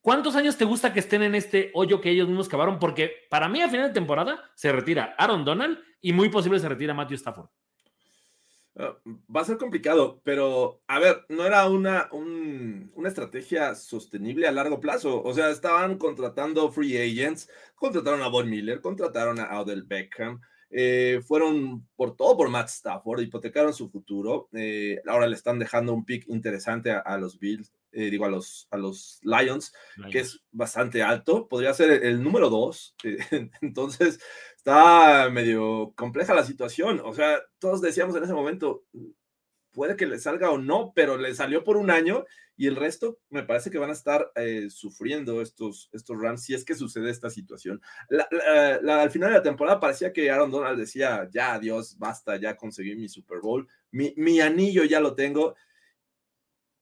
¿Cuántos años te gusta que estén en este hoyo que ellos mismos cavaron? Porque para mí a final de temporada se retira Aaron Donald y muy posible se retira Matthew Stafford. Uh, va a ser complicado, pero a ver, no era una, un, una estrategia sostenible a largo plazo. O sea, estaban contratando free agents, contrataron a Von Miller, contrataron a Odell Beckham, eh, fueron por todo por Matt Stafford, hipotecaron su futuro. Eh, ahora le están dejando un pick interesante a, a los Bills eh, digo, a los, a los Lions, Lions, que es bastante alto, podría ser el, el número dos. Eh, entonces, está medio compleja la situación. O sea, todos decíamos en ese momento, puede que le salga o no, pero le salió por un año y el resto me parece que van a estar eh, sufriendo estos, estos Rams si es que sucede esta situación. Al final de la temporada parecía que Aaron Donald decía, ya, adiós, basta, ya conseguí mi Super Bowl, mi, mi anillo ya lo tengo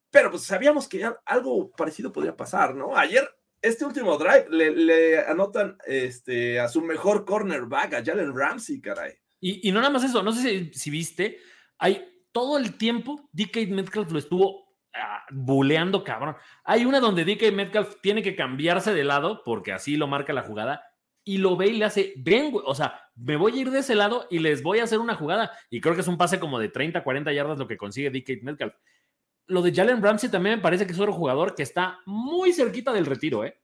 pero pues sabíamos que algo parecido podría pasar, ¿no? Ayer, este último drive, le, anotan este, a su mejor cornerback, a Jalen Ramsey, caray. Y, y, no nada más eso, no sé si, viste, hay todo el tiempo, DK Metcalf lo estuvo uh, buleando, cabrón. Hay una donde DK Metcalf tiene que cambiarse de lado, porque así lo marca la jugada, y lo ve y le hace, ven, o sea, me voy a ir de ese lado y les voy a hacer una jugada. Y creo que es un pase como de 30, 40 yardas lo que consigue DK Metcalf lo de Jalen Ramsey también me parece que es otro jugador que está muy cerquita del retiro, ¿eh?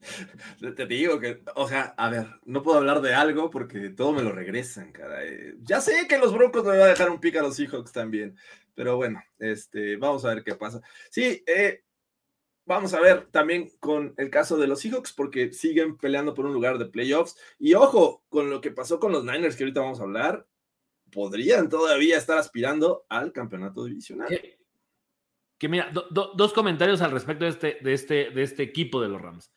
Te digo que, o sea, a ver, no puedo hablar de algo porque todo me lo regresan, cara. Ya sé que los Broncos me van a dejar un pick a los Seahawks también, pero bueno, este, vamos a ver qué pasa. Sí, eh, vamos a ver también con el caso de los Seahawks porque siguen peleando por un lugar de playoffs y ojo con lo que pasó con los Niners que ahorita vamos a hablar podrían todavía estar aspirando al campeonato divisional. Que, mira, do, do, dos comentarios al respecto de este, de, este, de este equipo de los Rams.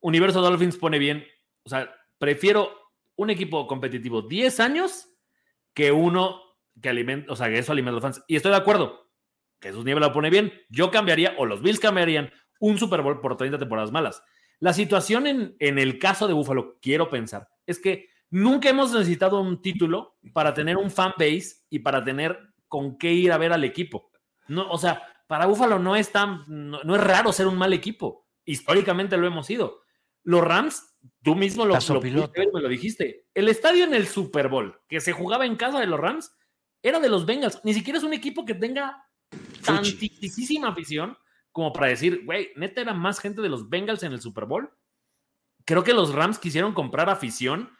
Universo Dolphins pone bien, o sea, prefiero un equipo competitivo 10 años que uno que alimenta, o sea, que eso alimenta a los fans. Y estoy de acuerdo. Jesús Niebla lo pone bien. Yo cambiaría, o los Bills cambiarían, un Super Bowl por 30 temporadas malas. La situación en, en el caso de Buffalo, quiero pensar, es que nunca hemos necesitado un título para tener un fan base y para tener con qué ir a ver al equipo. No, o sea, para Buffalo no es tan, no, no es raro ser un mal equipo. Históricamente lo hemos sido. Los Rams, tú mismo lo, lo pudiste me lo dijiste. El estadio en el Super Bowl que se jugaba en casa de los Rams era de los Bengals. Ni siquiera es un equipo que tenga tantísima afición como para decir, güey, neta era más gente de los Bengals en el Super Bowl. Creo que los Rams quisieron comprar afición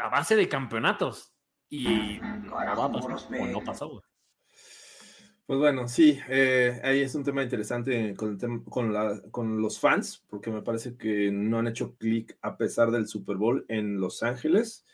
a base de campeonatos y no va a pasar, o no pasó, güey. Pues bueno, sí, eh, ahí es un tema interesante con, el tem- con, la- con los fans, porque me parece que no han hecho clic a pesar del Super Bowl en Los Ángeles.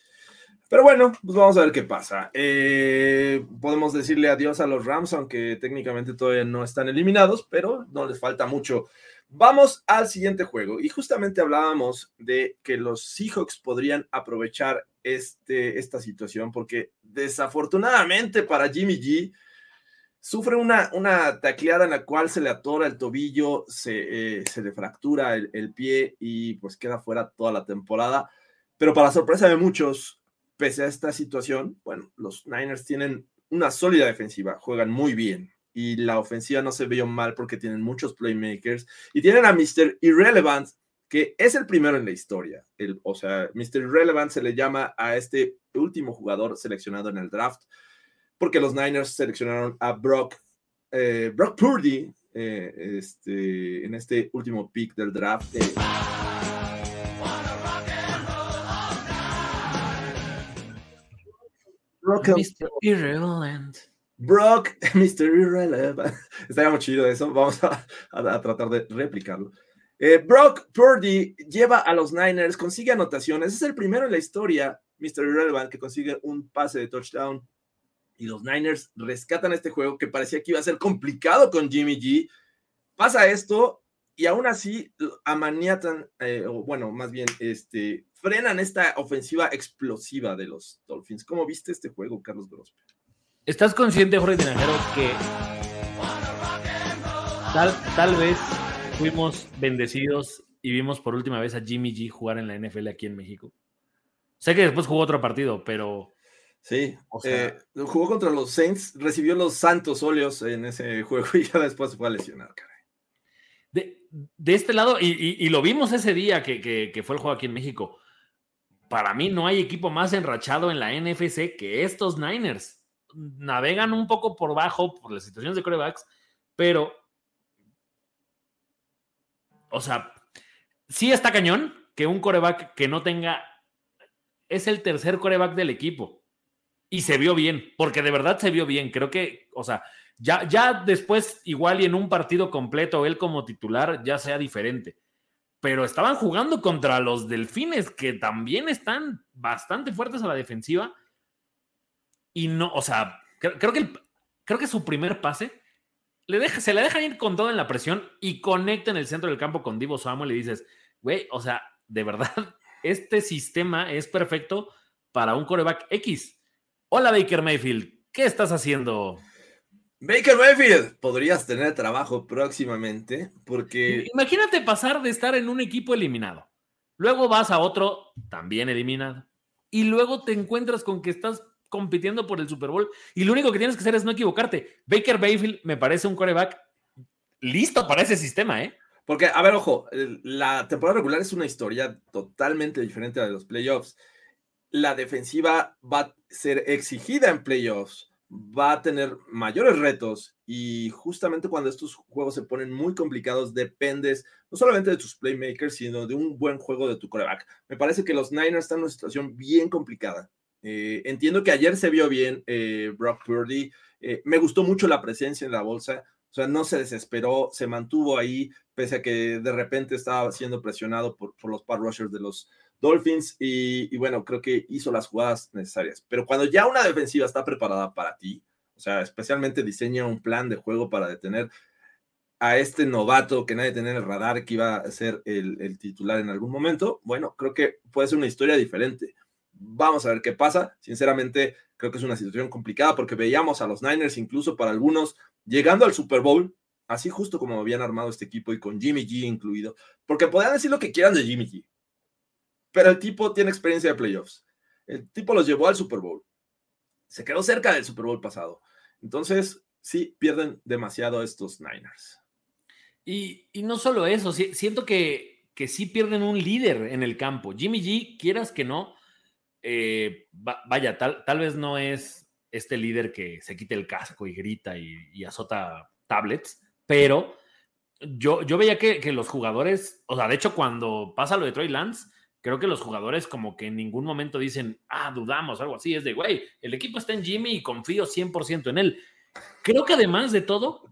Pero bueno, pues vamos a ver qué pasa. Eh, podemos decirle adiós a los Rams, aunque técnicamente todavía no están eliminados, pero no les falta mucho. Vamos al siguiente juego. Y justamente hablábamos de que los Seahawks podrían aprovechar este, esta situación, porque desafortunadamente para Jimmy G, sufre una, una tacleada en la cual se le atora el tobillo, se, eh, se le fractura el, el pie y pues queda fuera toda la temporada. Pero para sorpresa de muchos, pese a esta situación, bueno, los Niners tienen una sólida defensiva, juegan muy bien y la ofensiva no se vio mal porque tienen muchos playmakers y tienen a Mr. Irrelevant, que es el primero en la historia. El, o sea, Mr. Irrelevant se le llama a este último jugador seleccionado en el draft porque los Niners seleccionaron a Brock, eh, Brock Purdy eh, este, en este último pick del draft. eh. Irrelevant. Brock, Mr. Irrelevant. Estaría muy chido eso. Vamos a, tratar de replicarlo. Eh, Brock Purdy lleva a los Niners, consigue anotaciones. Es el primero en la historia, Mr. Irrelevant, que consigue un pase de touchdown. Y los Niners rescatan este juego que parecía que iba a ser complicado con Jimmy G. Pasa esto y aún así amaniatan, eh, bueno, más bien, este, frenan esta ofensiva explosiva de los Dolphins. ¿Cómo viste este juego, Carlos Grospe? ¿Estás consciente, Jorge Tinajero, que tal, tal vez fuimos bendecidos y vimos por última vez a Jimmy G jugar en la NFL aquí en México? Sé que después jugó otro partido, pero Sí, O sea- eh, jugó contra los Saints, recibió los santos óleos en ese juego y ya después se fue a lesionar, caray. de, de este lado, y, y- y lo vimos ese día que, que- que fue el juego aquí en México, para mí no hay equipo más enrachado en la NFC que estos Niners. Navegan un poco por bajo por las situaciones de corebacks, pero, o sea, sí está cañón que un coreback que no tenga, es el tercer coreback del equipo. Y se vio bien, porque de verdad se vio bien. Creo que, o sea, ya, ya después, igual y en un partido completo, él como titular ya sea diferente. Pero estaban jugando contra los delfines, que también están bastante fuertes a la defensiva. Y no, o sea, creo, creo que, el- creo que su primer pase le deja, se le dejan ir con todo en la presión y conecta en el centro del campo con Divo Samuel y dices, güey, o sea, de verdad, este sistema es perfecto para un coreback X. Hola Baker Mayfield, ¿qué estás haciendo? Baker Mayfield, podrías tener trabajo próximamente porque Imagínate pasar de estar en un equipo eliminado, luego vas a otro también eliminado, y luego te encuentras con que estás compitiendo por el Super Bowl y lo único que tienes que hacer es no equivocarte. Baker Mayfield me parece un coreback listo para ese sistema, ¿eh? Porque, a ver, ojo, la temporada regular es una historia totalmente diferente a la de los playoffs. La defensiva va a ser exigida en playoffs, va a tener mayores retos y justamente cuando estos juegos se ponen muy complicados, dependes no solamente de tus playmakers, sino de un buen juego de tu coreback. Me parece que los Niners están en una situación bien complicada. Eh, entiendo que ayer se vio bien eh, Brock Purdy. Eh, me gustó mucho la presencia en la bolsa. O sea, no se desesperó, se mantuvo ahí, pese a que de repente estaba siendo presionado por, por los pass rushers de los Dolphins. Y, y bueno, creo que hizo las jugadas necesarias. Pero cuando ya una defensiva está preparada para ti, o sea, especialmente diseña un plan de juego para detener a este novato que nadie tenía en el radar que iba a ser el, el titular en algún momento, bueno, creo que puede ser una historia diferente. Vamos a ver qué pasa. Sinceramente, creo que es una situación complicada porque veíamos a los Niners, incluso para algunos, llegando al Super Bowl, así justo como habían armado este equipo y con Jimmy G incluido, porque podían decir lo que quieran de Jimmy G, pero el tipo tiene experiencia de playoffs. El tipo los llevó al Super Bowl. Se quedó cerca del Super Bowl pasado. Entonces, sí, pierden demasiado estos Niners. Y, no solo eso, siento que, que sí pierden un líder en el campo. Jimmy G, quieras que no, eh, vaya, tal, tal vez no es este líder que se quite el casco y grita y, azota tablets, pero yo, yo veía que, que, los jugadores, o sea, de hecho, cuando pasa lo de Troy Lance, creo que los jugadores como que en ningún momento dicen, ah, dudamos, algo así, es de, güey, el equipo está en Jimmy y confío 100% en él. Creo que además de todo,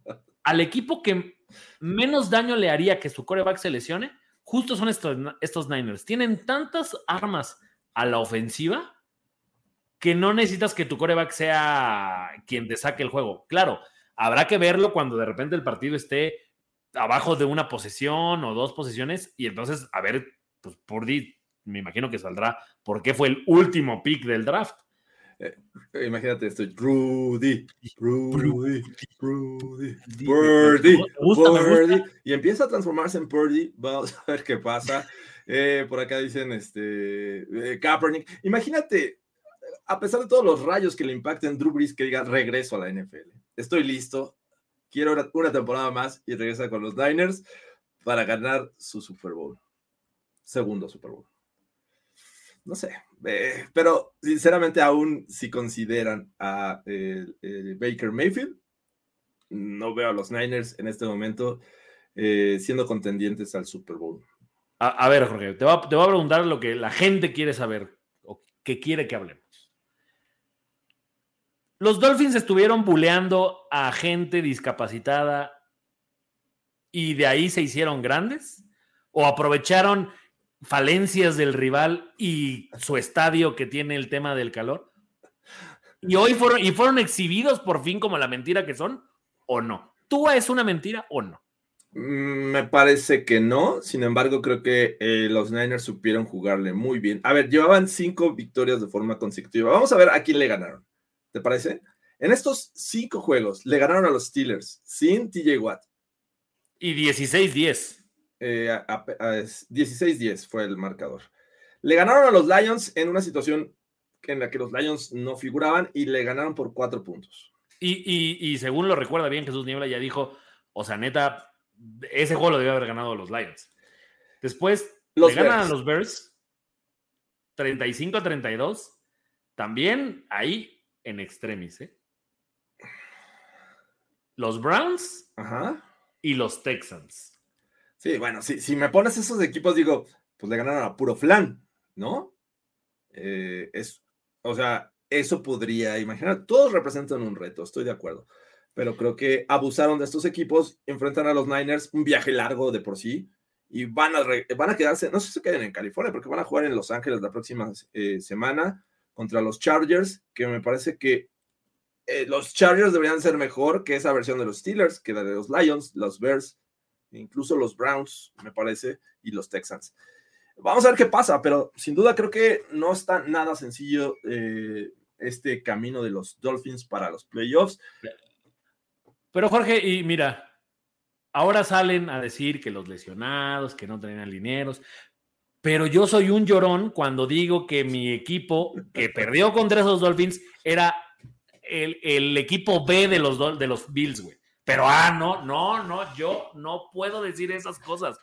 al equipo que menos daño le haría que su coreback se lesione, justo son estos, estos Niners. Tienen tantas armas a la ofensiva que no necesitas que tu coreback sea quien te saque el juego. Claro, habrá que verlo cuando de repente el partido esté abajo de una posesión o dos posiciones y entonces a ver, pues Purdy me imagino que saldrá porque fue el último pick del draft. Eh, imagínate esto, Rudy, Rudy, Rudy, Purdy, Purdy, y empieza a transformarse en Purdy, vamos a ver qué pasa. Eh, por acá dicen este Kaepernick. Imagínate, a pesar de todos los rayos que le impacten Drew Brees, que diga regreso a la NFL. Estoy listo, quiero una temporada más y regresa con los Niners para ganar su Super Bowl. Segundo Super Bowl no sé, eh, pero sinceramente aún si consideran a Baker Mayfield, no veo a los Niners en este momento eh, siendo contendientes al Super Bowl. A, ver, Jorge, te voy, a, te a, preguntar lo que la gente quiere saber o que quiere que hablemos. Los Dolphins estuvieron buleando a gente discapacitada y de ahí se hicieron grandes o aprovecharon falencias del rival y su estadio que tiene el tema del calor? ¿Y hoy fueron, y fueron exhibidos por fin como la mentira que son o no? ¿Tú es una mentira o no? Mm, me parece que no, sin embargo creo que eh, los Niners supieron jugarle muy bien. A ver, llevaban cinco victorias de forma consecutiva. Vamos a ver a quién le ganaron. ¿Te parece? En estos cinco juegos le ganaron a los Steelers sin TJ Watt. Y 16-10. 16-10 eh, fue el marcador. Le ganaron a los Lions en una situación en la que los Lions no figuraban y le ganaron por cuatro puntos. Y, según lo recuerda bien, Jesús Niebla ya dijo, o sea, neta, ese juego lo debe haber ganado los Lions. Después le ganan a los Bears 35 a 32. También ahí en extremis, ¿eh? Los Browns y los Texans. Sí, bueno, si, si me pones esos equipos, digo, pues le ganaron a puro flan, ¿no? Eh, es, o sea, eso podría, imaginar, todos representan un reto, estoy de acuerdo, pero creo que abusaron de estos equipos, enfrentan a los Niners, un viaje largo de por sí, y van a, van a quedarse, no sé si se queden en California, porque van a jugar en Los Ángeles la próxima eh, semana contra los Chargers, que me parece que eh, los Chargers deberían ser mejor que esa versión de los Steelers, que la de los Lions, los Bears incluso los Browns, me parece, y los Texans. Vamos a ver qué pasa, pero sin duda creo que no está nada sencillo eh, este camino de los Dolphins para los playoffs. Pero Jorge, y mira, ahora salen a decir que los lesionados, que no tenían linieros, pero yo soy un llorón cuando digo que mi equipo que perdió contra esos Dolphins era el, equipo B de los, de los Bills, güey. Pero, ah, no, no, no, yo no puedo decir esas cosas,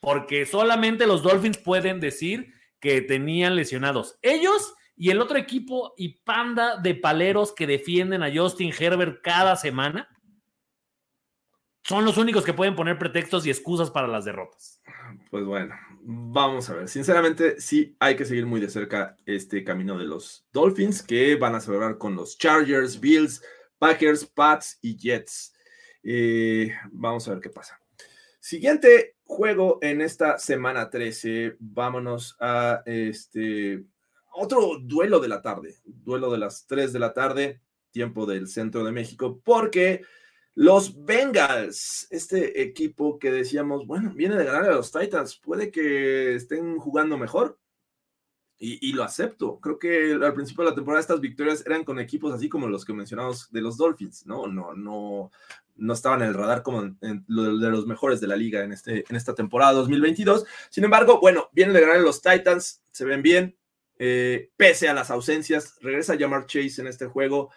porque solamente los Dolphins pueden decir que tenían lesionados. Ellos y el otro equipo y panda de paleros que defienden a Justin Herbert cada semana son los únicos que pueden poner pretextos y excusas para las derrotas. Pues bueno, vamos a ver. Sinceramente, sí hay que seguir muy de cerca este camino de los Dolphins que van a celebrar con los Chargers, Bills, Packers, Pats y Jets. Eh, vamos a ver qué pasa. Siguiente juego en esta semana 13. Vámonos a este otro duelo de la tarde. Duelo de las 3 de la tarde, tiempo del centro de México, porque los Bengals, este equipo que decíamos, bueno, viene de ganar a los Titans, puede que estén jugando mejor. Y, lo acepto. Creo que al principio de la temporada estas victorias eran con equipos así como los que mencionamos de los Dolphins, ¿no? No, no, no estaban en el radar como de los mejores de la liga en, este, en esta temporada 2022. Sin embargo, bueno, vienen de ganar los Titans, se ven bien, eh, pese a las ausencias, regresa Jamar Chase en este juego.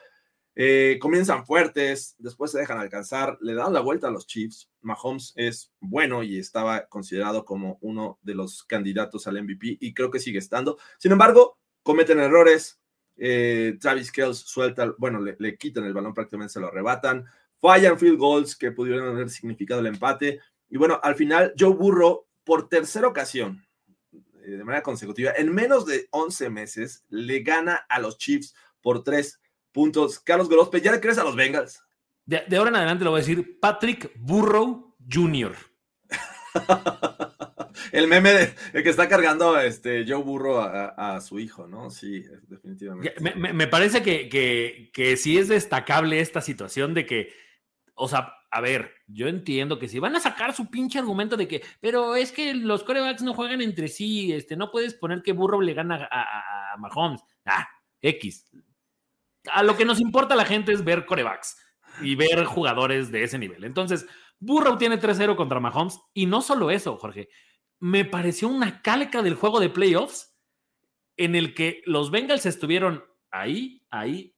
Eh, comienzan fuertes, después se dejan alcanzar, le dan la vuelta a los Chiefs. Mahomes es bueno y estaba considerado como uno de los candidatos al MVP y creo que sigue estando. Sin embargo, cometen errores. Eh, Travis Kells suelta, bueno, le, le, quitan el balón, prácticamente se lo arrebatan. Fallan field goals que pudieron haber significado el empate. Y bueno, al final, Joe Burrow, por tercera ocasión, eh, de manera consecutiva, en menos de 11 meses, le gana a los Chiefs por tres puntos. Carlos Gorospe, ¿ya le crees a los Bengals? De, ahora en adelante lo voy a decir Patrick Burrow Jr. el meme de, el que está cargando este Joe Burrow a, su hijo, ¿no? Sí, definitivamente. Me, parece que, que, que, sí es destacable esta situación de que, o sea, a ver, yo entiendo que si van a sacar su pinche argumento de que, pero es que los corebacks no juegan entre sí, este, no puedes poner que Burrow le gana a, a Mahomes. Ah, X a lo que nos importa a la gente es ver corebacks y ver jugadores de ese nivel. Entonces, Burrow tiene 3-0 contra Mahomes y no solo eso, Jorge, me pareció una calca del juego de playoffs en el que los Bengals estuvieron ahí, ahí,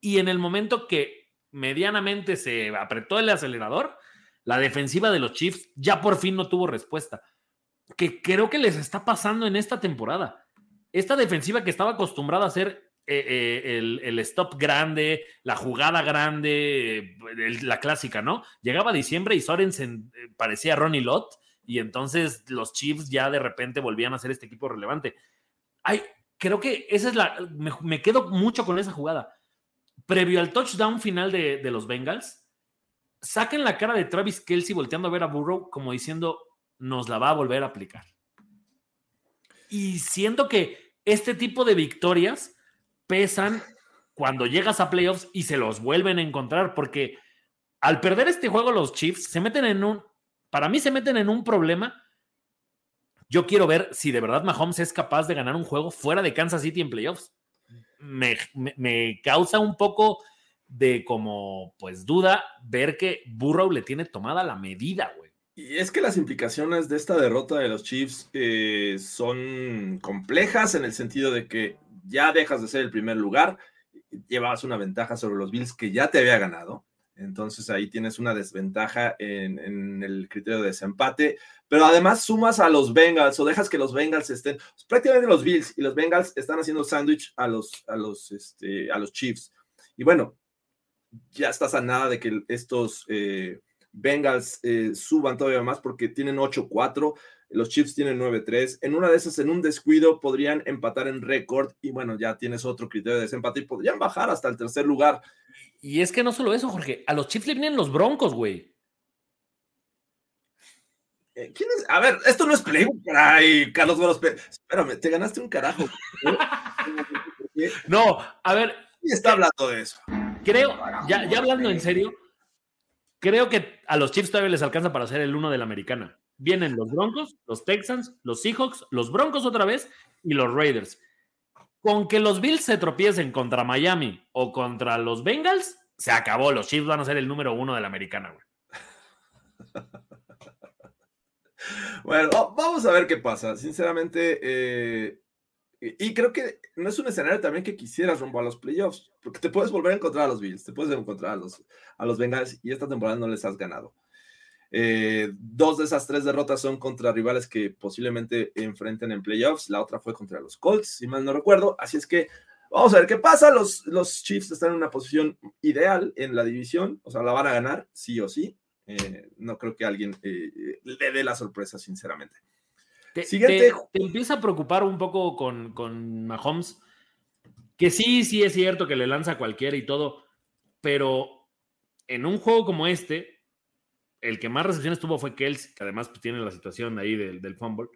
y en el momento que medianamente se apretó el acelerador, la defensiva de los Chiefs ya por fin no tuvo respuesta. Que creo que les está pasando en esta temporada. Esta defensiva que estaba acostumbrada a ser eh, eh, el, stop grande, la jugada grande, la clásica, ¿no? Llegaba diciembre y Sorensen eh, parecía Ronnie Lott y entonces los Chiefs ya de repente volvían a ser este equipo relevante. Ay, creo que esa es la. Me, quedo mucho con esa jugada. Previo al touchdown final de, de los Bengals, saquen la cara de Travis Kelsey volteando a ver a Burrow como diciendo, nos la va a volver a aplicar. Y siento que este tipo de victorias pesan cuando llegas a playoffs y se los vuelven a encontrar, porque al perder este juego los Chiefs se meten en un, para mí se meten en un problema. Yo quiero ver si de verdad Mahomes es capaz de ganar un juego fuera de Kansas City en playoffs. Me, me causa un poco de como, pues duda ver que Burrow le tiene tomada la medida, güey. Y es que las implicaciones de esta derrota de los Chiefs eh, son complejas en el sentido de que ya dejas de ser el primer lugar, llevabas una ventaja sobre los Bills que ya te había ganado. Entonces ahí tienes una desventaja en, el criterio de desempate, pero además sumas a los Bengals o dejas que los Bengals estén, prácticamente los Bills y los Bengals están haciendo sándwich a los, a, los, este, a los Chiefs. Y bueno, ya estás a nada de que estos eh, Bengals eh, suban todavía más porque tienen 8-4 los Chiefs tienen 9-3. En una de esas, en un descuido, podrían empatar en récord y bueno, ya tienes otro criterio de desempate y podrían bajar hasta el tercer lugar. Y es que no solo eso, Jorge, a los Chiefs le vienen los Broncos, güey. Eh, ¿Quién es? A ver, esto no es playbook, ay, Carlos Gorospe. Espérame, te ganaste un carajo. no, a ver. ¿Quién está hablando de eso? Creo, ya, ya hablando en serio, creo que a los Chiefs todavía les alcanza para ser el uno de la americana vienen los Broncos, los Texans, los Seahawks, los Broncos otra vez y los Raiders. Con que los Bills se tropiecen contra Miami o contra los Bengals, se acabó. Los Chiefs van a ser el número uno de la americana, Bueno, vamos a ver qué pasa. Sinceramente, eh, y creo que no es un escenario también que quisieras rumbo a los playoffs, porque te puedes volver a encontrar a los Bills, te puedes encontrar a los, a los Bengals y esta temporada no les has ganado. Eh, dos de esas tres derrotas son contra rivales que posiblemente enfrenten en playoffs. La otra fue contra los Colts, si mal no recuerdo. Así es que vamos a ver qué pasa. Los, los Chiefs están en una posición ideal en la división. O sea, la van a ganar, sí o sí. Eh, no creo que alguien eh, le dé la sorpresa, sinceramente. Te, Siguiente. Te, empieza a preocupar un poco con, con Mahomes, que sí, sí es cierto que le lanza a cualquiera y todo, pero en un juego como este, el que más recepciones tuvo fue Kelsey, que además pues, tiene la situación ahí del, del fumble.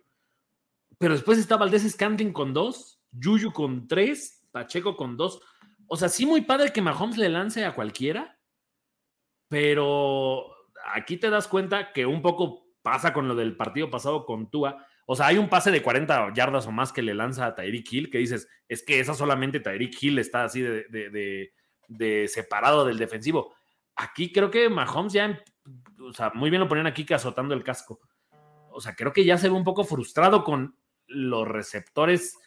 Pero después está Valdés Scanting con dos, Yuyu con tres, Pacheco con dos. O sea, sí muy padre que Mahomes le lance a cualquiera, pero aquí te das cuenta que un poco pasa con lo del partido pasado con Tua. O sea, hay un pase de 40 yardas o más que le lanza a Tyreek Hill que dices, es que esa solamente Tyreek Hill está así de, separado del defensivo. Aquí creo que Mahomes ya, o sea, muy bien lo ponen aquí que azotando el casco. O sea, creo que ya se ve un poco frustrado con los receptores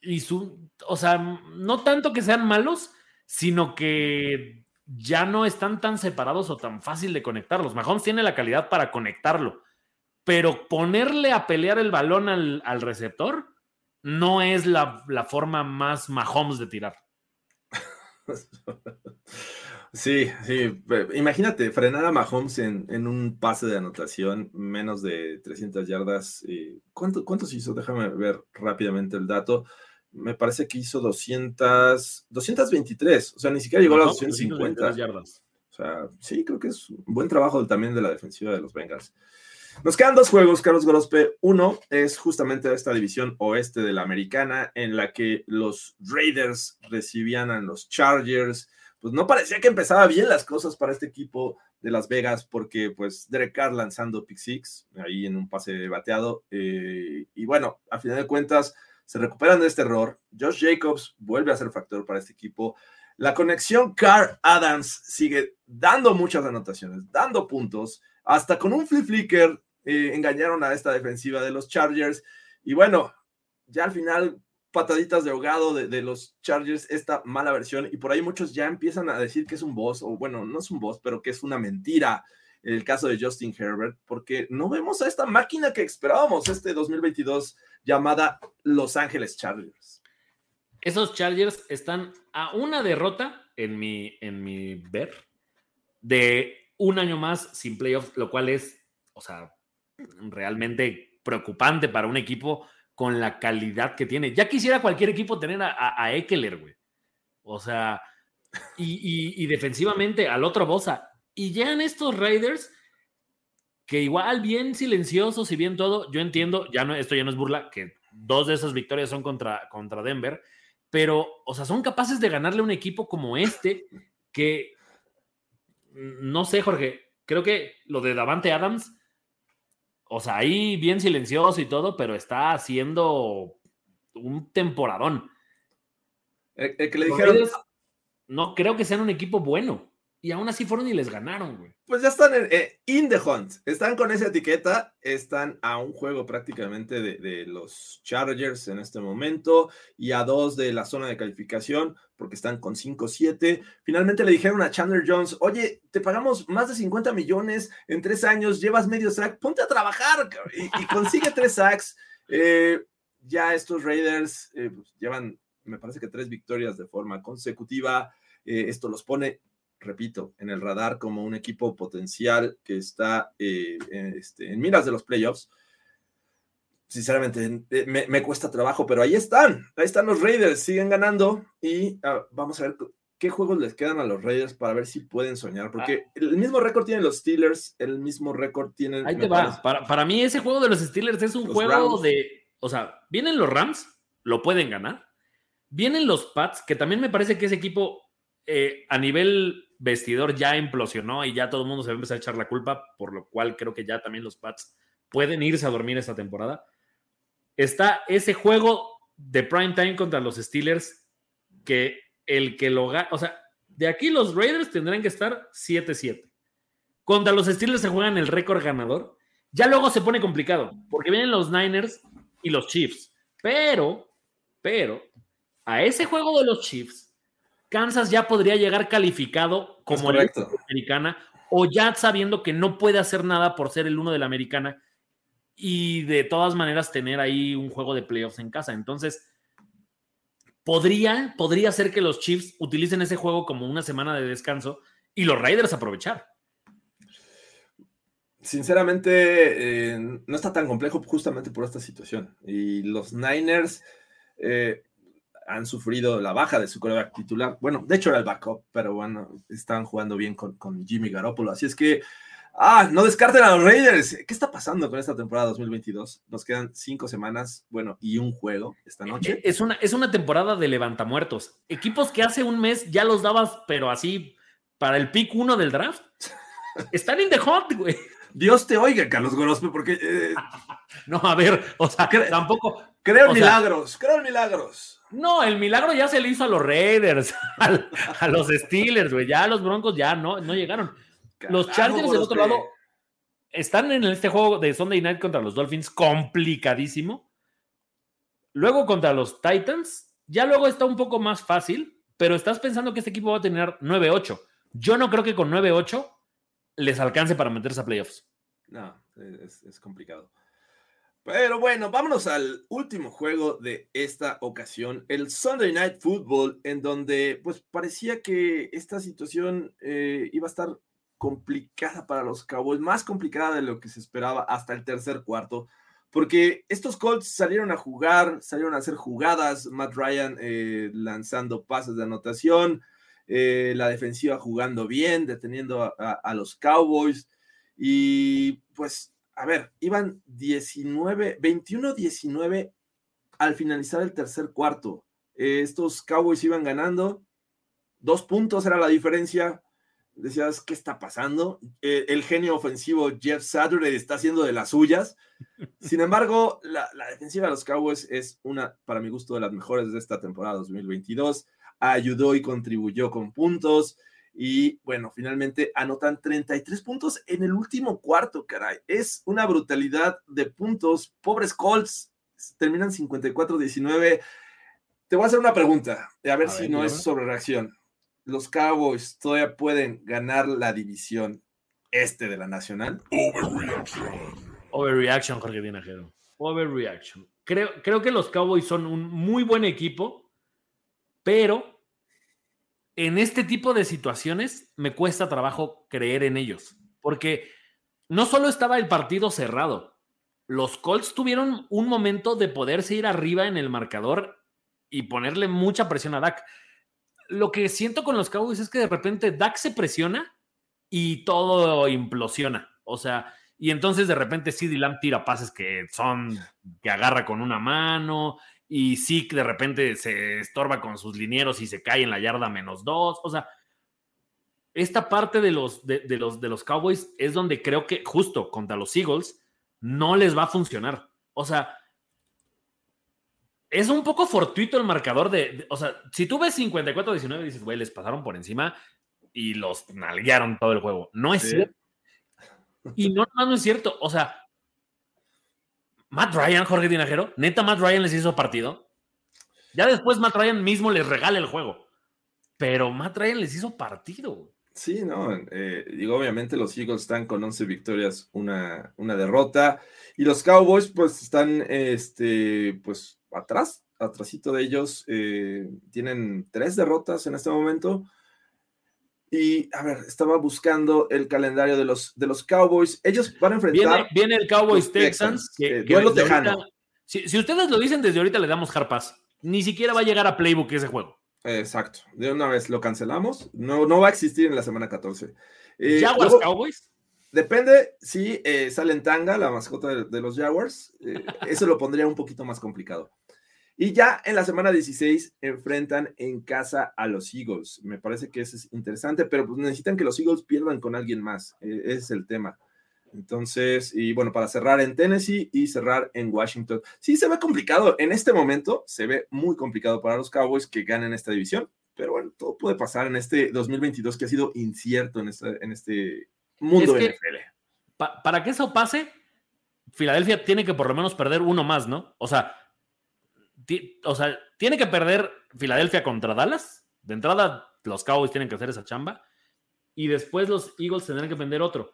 y su, o sea, no tanto que sean malos, sino que ya no están tan separados o tan fácil de conectarlos. Mahomes tiene la calidad para conectarlo, pero ponerle a pelear el balón al, receptor no es la, forma más Mahomes de tirar. Sí, sí. Imagínate frenar a Mahomes en, un pase de anotación, menos de 300 yardas. ¿Cuánto, ¿Cuántos hizo? Déjame ver rápidamente el dato me parece que hizo 200, 223, o sea, ni siquiera llegó a las 250. yardas. O sea, sí, creo que es un buen trabajo también de la defensiva de los Bengals. Nos quedan dos juegos, Carlos Gorospe. Uno es justamente esta división oeste de la americana, en la que los Raiders recibían a los Chargers. Pues no parecía que empezaba bien las cosas para este equipo de Las Vegas, porque pues Derek Carr lanzando pick six ahí en un pase bateado. Eh, y bueno, a final de cuentas, se recuperan de este error. Josh Jacobs vuelve a ser factor para este equipo. La conexión Carr-Adams sigue dando muchas anotaciones, dando puntos. Hasta con un flip flicker eh, engañaron a esta defensiva de los Chargers. Y bueno, ya al final, pataditas de ahogado de, los Chargers, esta mala versión. Y por ahí muchos ya empiezan a decir que es un boss, o bueno, no es un boss, pero que es una mentira en el caso de Justin Herbert, porque no vemos a esta máquina que esperábamos este 2022 llamada Los Ángeles Chargers. Esos Chargers están a una derrota en mi, en mi ver de un año más sin playoffs, lo cual es, o sea, realmente preocupante para un equipo con la calidad que tiene. Ya quisiera cualquier equipo tener a, a, Eckler, güey. O sea, y, y, defensivamente al otro Bosa. Y llegan estos Raiders que igual bien silenciosos y bien todo, yo entiendo, ya no, esto ya no es burla, que dos de esas victorias son contra, contra Denver, pero, o sea, son capaces de ganarle un equipo como este, que, no sé, Jorge, creo que lo de Davante Adams, o sea, ahí bien silencioso y todo, pero está haciendo un temporadón. El, que le dijeron... no creo que sean un equipo bueno y aún así fueron y les ganaron, güey. Pues ya están en eh, in the hunt, están con esa etiqueta, están a un juego prácticamente de, los Chargers en este momento y a dos de la zona de calificación porque están con 5-7. Finalmente le dijeron a Chandler Jones, oye, te pagamos más de 50 millones en tres años, llevas medio sack, ponte a trabajar y, consigue tres sacks. Eh, ya estos Raiders eh, pues, llevan, me parece que tres victorias de forma consecutiva. esto los pone repito, en el radar como un equipo potencial que está eh, este, en miras de los playoffs. Sinceramente, eh, me, cuesta trabajo, pero ahí están, ahí están los Raiders, siguen ganando y ah, vamos a ver qué juegos les quedan a los Raiders para ver si pueden soñar, porque ah. el mismo récord tienen los Steelers, el mismo récord tienen... Ahí te va, para, mí ese juego de los Steelers es un juego de, o sea, vienen los Rams, lo pueden ganar, vienen los Pats, que también me parece que ese equipo eh, a nivel vestidor ya implosionó y ya todo el mundo se va a empezar a echar la culpa, por lo cual creo que ya también los Pats pueden irse a dormir esta temporada. Está ese juego de prime time contra los Steelers que el que lo gana, o sea, de aquí los Raiders tendrán que estar 7-7. Contra los Steelers se juegan el récord ganador. Ya luego se pone complicado, porque vienen los Niners y los Chiefs. Pero, pero, a ese juego de los Chiefs Kansas ya podría llegar calificado como la americana o ya sabiendo que no puede hacer nada por ser el uno de la americana y de todas maneras tener ahí un juego de playoffs en casa. Entonces, podría, podría ser que los Chiefs utilicen ese juego como una semana de descanso y los Raiders aprovechar. Sinceramente, eh, no está tan complejo justamente por esta situación. Y los Niners, eh, han sufrido la baja de su coreback titular. Bueno, de hecho era el backup, pero bueno, están jugando bien con, Jimmy Garoppolo. Así es que, ah, no descarten a los Raiders. ¿Qué está pasando con esta temporada 2022? Nos quedan cinco semanas, bueno, y un juego esta noche. Es una, es una temporada de levantamuertos. Equipos que hace un mes ya los dabas, pero así, para el pick uno del draft. Están in the hot, güey. Dios te oiga, Carlos Gorospe, porque. eh, No, a ver, o sea, tampoco. Creo en O sea- milagros, creo en milagros. No, el milagro ya se le hizo a los Raiders, a, los Steelers, güey. Ya los Broncos ya no, no llegaron. Los Chargers del otro lado están en este juego de Sunday Night contra los Dolphins complicadísimo. Luego contra los Titans, ya luego está un poco más fácil, pero estás pensando que este equipo va a tener 9-8. Yo no creo que con 9-8 les alcance para meterse a playoffs. No, es, es complicado. Pero bueno, vámonos al último juego de esta ocasión, el Sunday Night Football, en donde pues parecía que esta situación eh, iba a estar complicada para los Cowboys, más complicada de lo que se esperaba hasta el tercer cuarto, porque estos Colts salieron a jugar, salieron a hacer jugadas, Matt Ryan eh, lanzando pases de anotación, eh, la defensiva jugando bien, deteniendo a, a- a los Cowboys, y pues, a ver, iban 19, 21-19 al finalizar el tercer cuarto. Eh, estos Cowboys iban ganando, dos puntos era la diferencia. Decías, ¿qué está pasando? Eh, el genio ofensivo Jeff Saturday está haciendo de las suyas. Sin embargo, la, la defensiva de los Cowboys es una, para mi gusto, de las mejores de esta temporada 2022. Ayudó y contribuyó con puntos. Y bueno, finalmente anotan 33 puntos en el último cuarto, caray. Es una brutalidad de puntos. Pobres Colts terminan 54-19. Te voy a hacer una pregunta, a ver A si ver, no es sobre reacción. Los Cowboys todavía pueden ganar la división este de la Nacional. Overreaction, Jorge Tinajero. Overreaction. Creo, creo que los Cowboys son un muy buen equipo, pero en este tipo de situaciones me cuesta trabajo creer en ellos, porque no solo estaba el partido cerrado, los Colts tuvieron un momento de poderse ir arriba en el marcador y ponerle mucha presión a Dak. Lo que siento con los Cowboys es que de repente Dak se presiona y todo implosiona. O sea, y entonces de repente CeeDee Lamb tira pases que son que agarra con una mano y Zeke de repente se estorba con sus linieros y se cae en la yarda menos dos. O sea, esta parte de los, de, de los, de los Cowboys es donde creo que justo contra los Eagles no les va a funcionar. O sea, es un poco fortuito el marcador de, de- o sea, si tú ves 54-19 dices, güey, les pasaron por encima y los nalguearon todo el juego. No es Sí. cierto. Y no, no, no es cierto. O sea, Matt Ryan, Jorge Tinajero, neta Matt Ryan les hizo partido. Ya después Matt Ryan mismo les regala el juego. Pero Matt Ryan les hizo partido. Sí, no, eh, digo, obviamente los Eagles están con 11 victorias, una, una derrota, y los Cowboys pues están, este, pues atrás, atrásito de ellos, eh, tienen tres derrotas en este momento, y a ver, estaba buscando el calendario de los, de los Cowboys, ellos van a enfrentar, Viene, viene el Cowboys Texans. Texans, que- eh, que duelo desde tejano. ahorita- si, si ustedes lo dicen desde ahorita, le damos hard pass. Ni siquiera va a llegar a Playbook ese juego. exacto, de una vez lo cancelamos, no, no va a existir en la semana 14. Eh, Jaguars luego- Cowboys. Depende si eh, sale en tanga, la mascota de, de los Jaguars. eh, eso lo pondría un poquito más complicado. Y ya en la semana 16 enfrentan en casa a los Eagles. Me parece que eso es interesante, pero pues necesitan que los Eagles pierdan con alguien más. eh, ese es el tema. Entonces, y bueno, para cerrar en Tennessee y cerrar en Washington. Sí, se ve complicado. En este momento se ve muy complicado para los Cowboys que ganen esta división. Pero bueno, todo puede pasar en este 2022 que ha sido incierto en este, en este mundo Es que- NFL. Pa- para que eso pase, Filadelfia tiene que por lo menos perder uno más, ¿no? O sea, o sea, tiene que perder Filadelfia contra Dallas. De entrada, los Cowboys tienen que hacer esa chamba. Y después los Eagles tendrán que vender otro.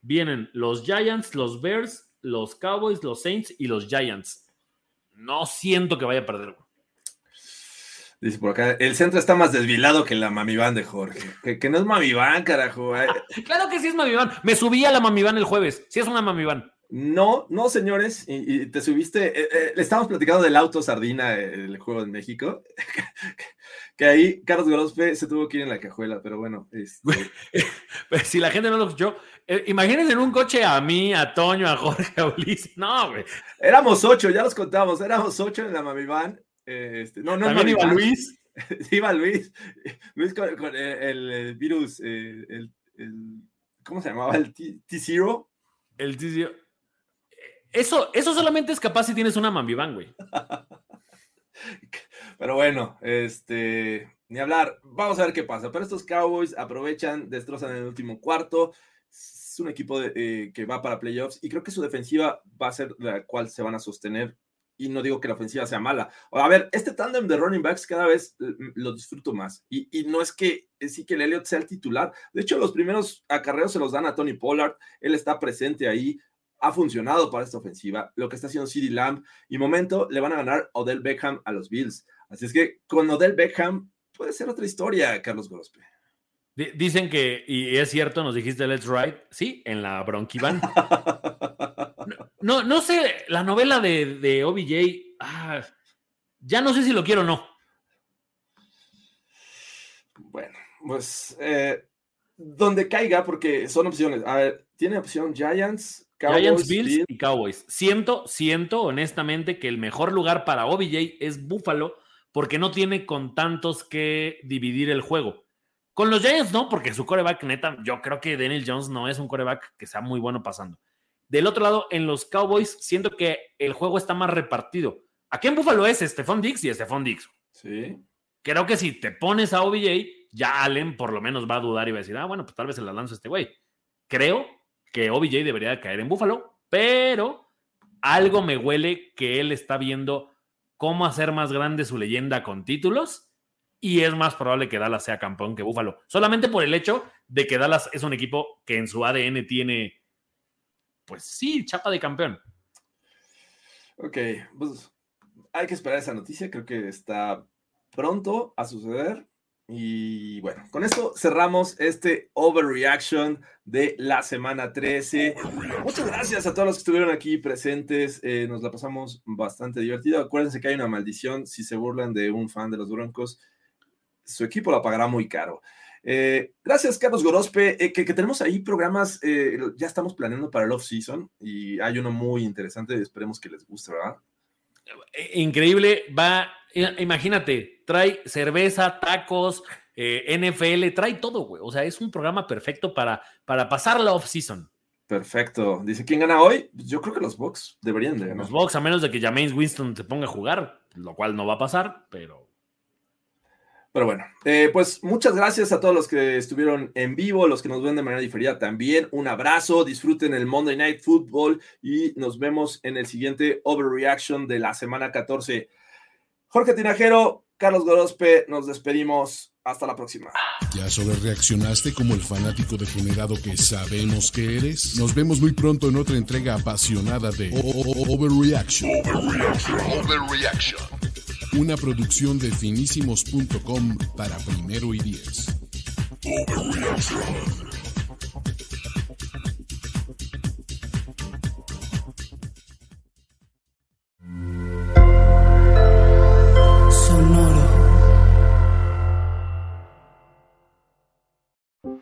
Vienen los Giants, los Bears, los Cowboys, los Saints y los Giants. No siento que vaya a perder. Dice por acá, el centro está más desvilado que la mamiván de Jorge. Que, que no es mamiván, carajo. Claro que sí es Mami Van. Me subí a la Mami Van el jueves. Sí es una Mami Van. No, no, señores. Y, y te subiste. eh, eh, le estamos platicando del auto sardina, eh, el juego en México. que ahí Carlos Gorospe se tuvo que ir en la cajuela, pero bueno. este, Pero si la gente no lo escuchó, eh, imagínense en un coche a mí, a Toño, a Jorge, a Ulises. No, güey. éramos ocho, ya los contamos. Éramos ocho en la mamiván. eh, este, no, no También iba. Luis. iba Luis. Luis con, con el, el, virus, el, el- ¿cómo se llamaba? El T- T-Zero. El tizio. Eso, eso solamente es capaz si tienes una Mambivan, güey. Pero bueno, este, ni hablar. Vamos a ver qué pasa. Pero estos Cowboys aprovechan, destrozan el último cuarto. Es un equipo eh, que va para playoffs y creo que su defensiva va a ser la cual se van a sostener. Y no digo que la ofensiva sea mala. A ver, este tándem de running backs cada vez lo disfruto más. Y, y, no es que sí que el Elliott sea el titular. De hecho, los primeros acarreos se los dan a Tony Pollard. Él está presente ahí ha funcionado para esta ofensiva, lo que está haciendo CD Lamb, y momento le van a ganar Odell Beckham a los Bills. Así es que con Odell Beckham puede ser otra historia, Carlos Gorospe. Dicen que, y es cierto, nos dijiste Let's Ride, sí, en la Bronquivan. no, no, sé, la novela de, de OBJ, ah, ya no sé si lo quiero o no. Bueno, pues eh, donde caiga, porque son opciones. A ver, tiene opción Giants, Giants, Bills y Cowboys. Siento, siento honestamente que el mejor lugar para OBJ es Buffalo porque no tiene con tantos que dividir el juego. Con los Giants no, porque su coreback neta, yo creo que Daniel Jones no es un coreback que sea muy bueno pasando. Del otro lado, en los Cowboys, siento que el juego está más repartido. Aquí en Buffalo es Stephon Dix y Stephon Dix. Sí. Creo que si te pones a OBJ, ya Allen por lo menos va a dudar y va a decir, ah, bueno, pues tal vez se la lanzo a este güey. Creo que OBJ debería caer en Búfalo, pero algo me huele que él está viendo cómo hacer más grande su leyenda con títulos y es más probable que Dallas sea campeón que Búfalo, solamente por el hecho de que Dallas es un equipo que en su ADN tiene, pues sí, chapa de campeón. Ok, pues hay que esperar esa noticia, creo que está pronto a suceder. Y bueno, con esto cerramos este overreaction de la semana 13. Muchas gracias a todos los que estuvieron aquí presentes. Eh, nos la pasamos bastante divertido. Acuérdense que hay una maldición. Si se burlan de un fan de los Broncos, su equipo la pagará muy caro. Eh, gracias, Carlos Gorospe, eh, que, tenemos ahí programas, ya estamos planeando para el off-season y hay uno muy interesante, esperemos que les guste, ¿verdad? Increíble, va imagínate, trae cerveza, tacos, eh, NFL, trae todo, güey. O sea, es un programa perfecto para, para pasar la off-season. Perfecto. Dice, ¿quién gana hoy? Pues yo creo que los Bucks deberían de ganar. Los Bucks, a menos de que James Winston se ponga a jugar, lo cual no va a pasar, pero... Pero bueno, eh, pues muchas gracias a todos los que estuvieron en vivo, los que nos ven de manera diferida también. Un abrazo, disfruten el Monday Night Football y nos vemos en el siguiente Overreaction de la semana 14. Jorge Tinajero, Carlos Gorospe, nos despedimos. Hasta la próxima. ¿Ya sobre reaccionaste como el fanático degenerado que sabemos que eres? Nos vemos muy pronto en otra entrega apasionada de Overreaction. Overreaction. Overreaction. Una producción de finísimos.com para primero y diez. Overreaction.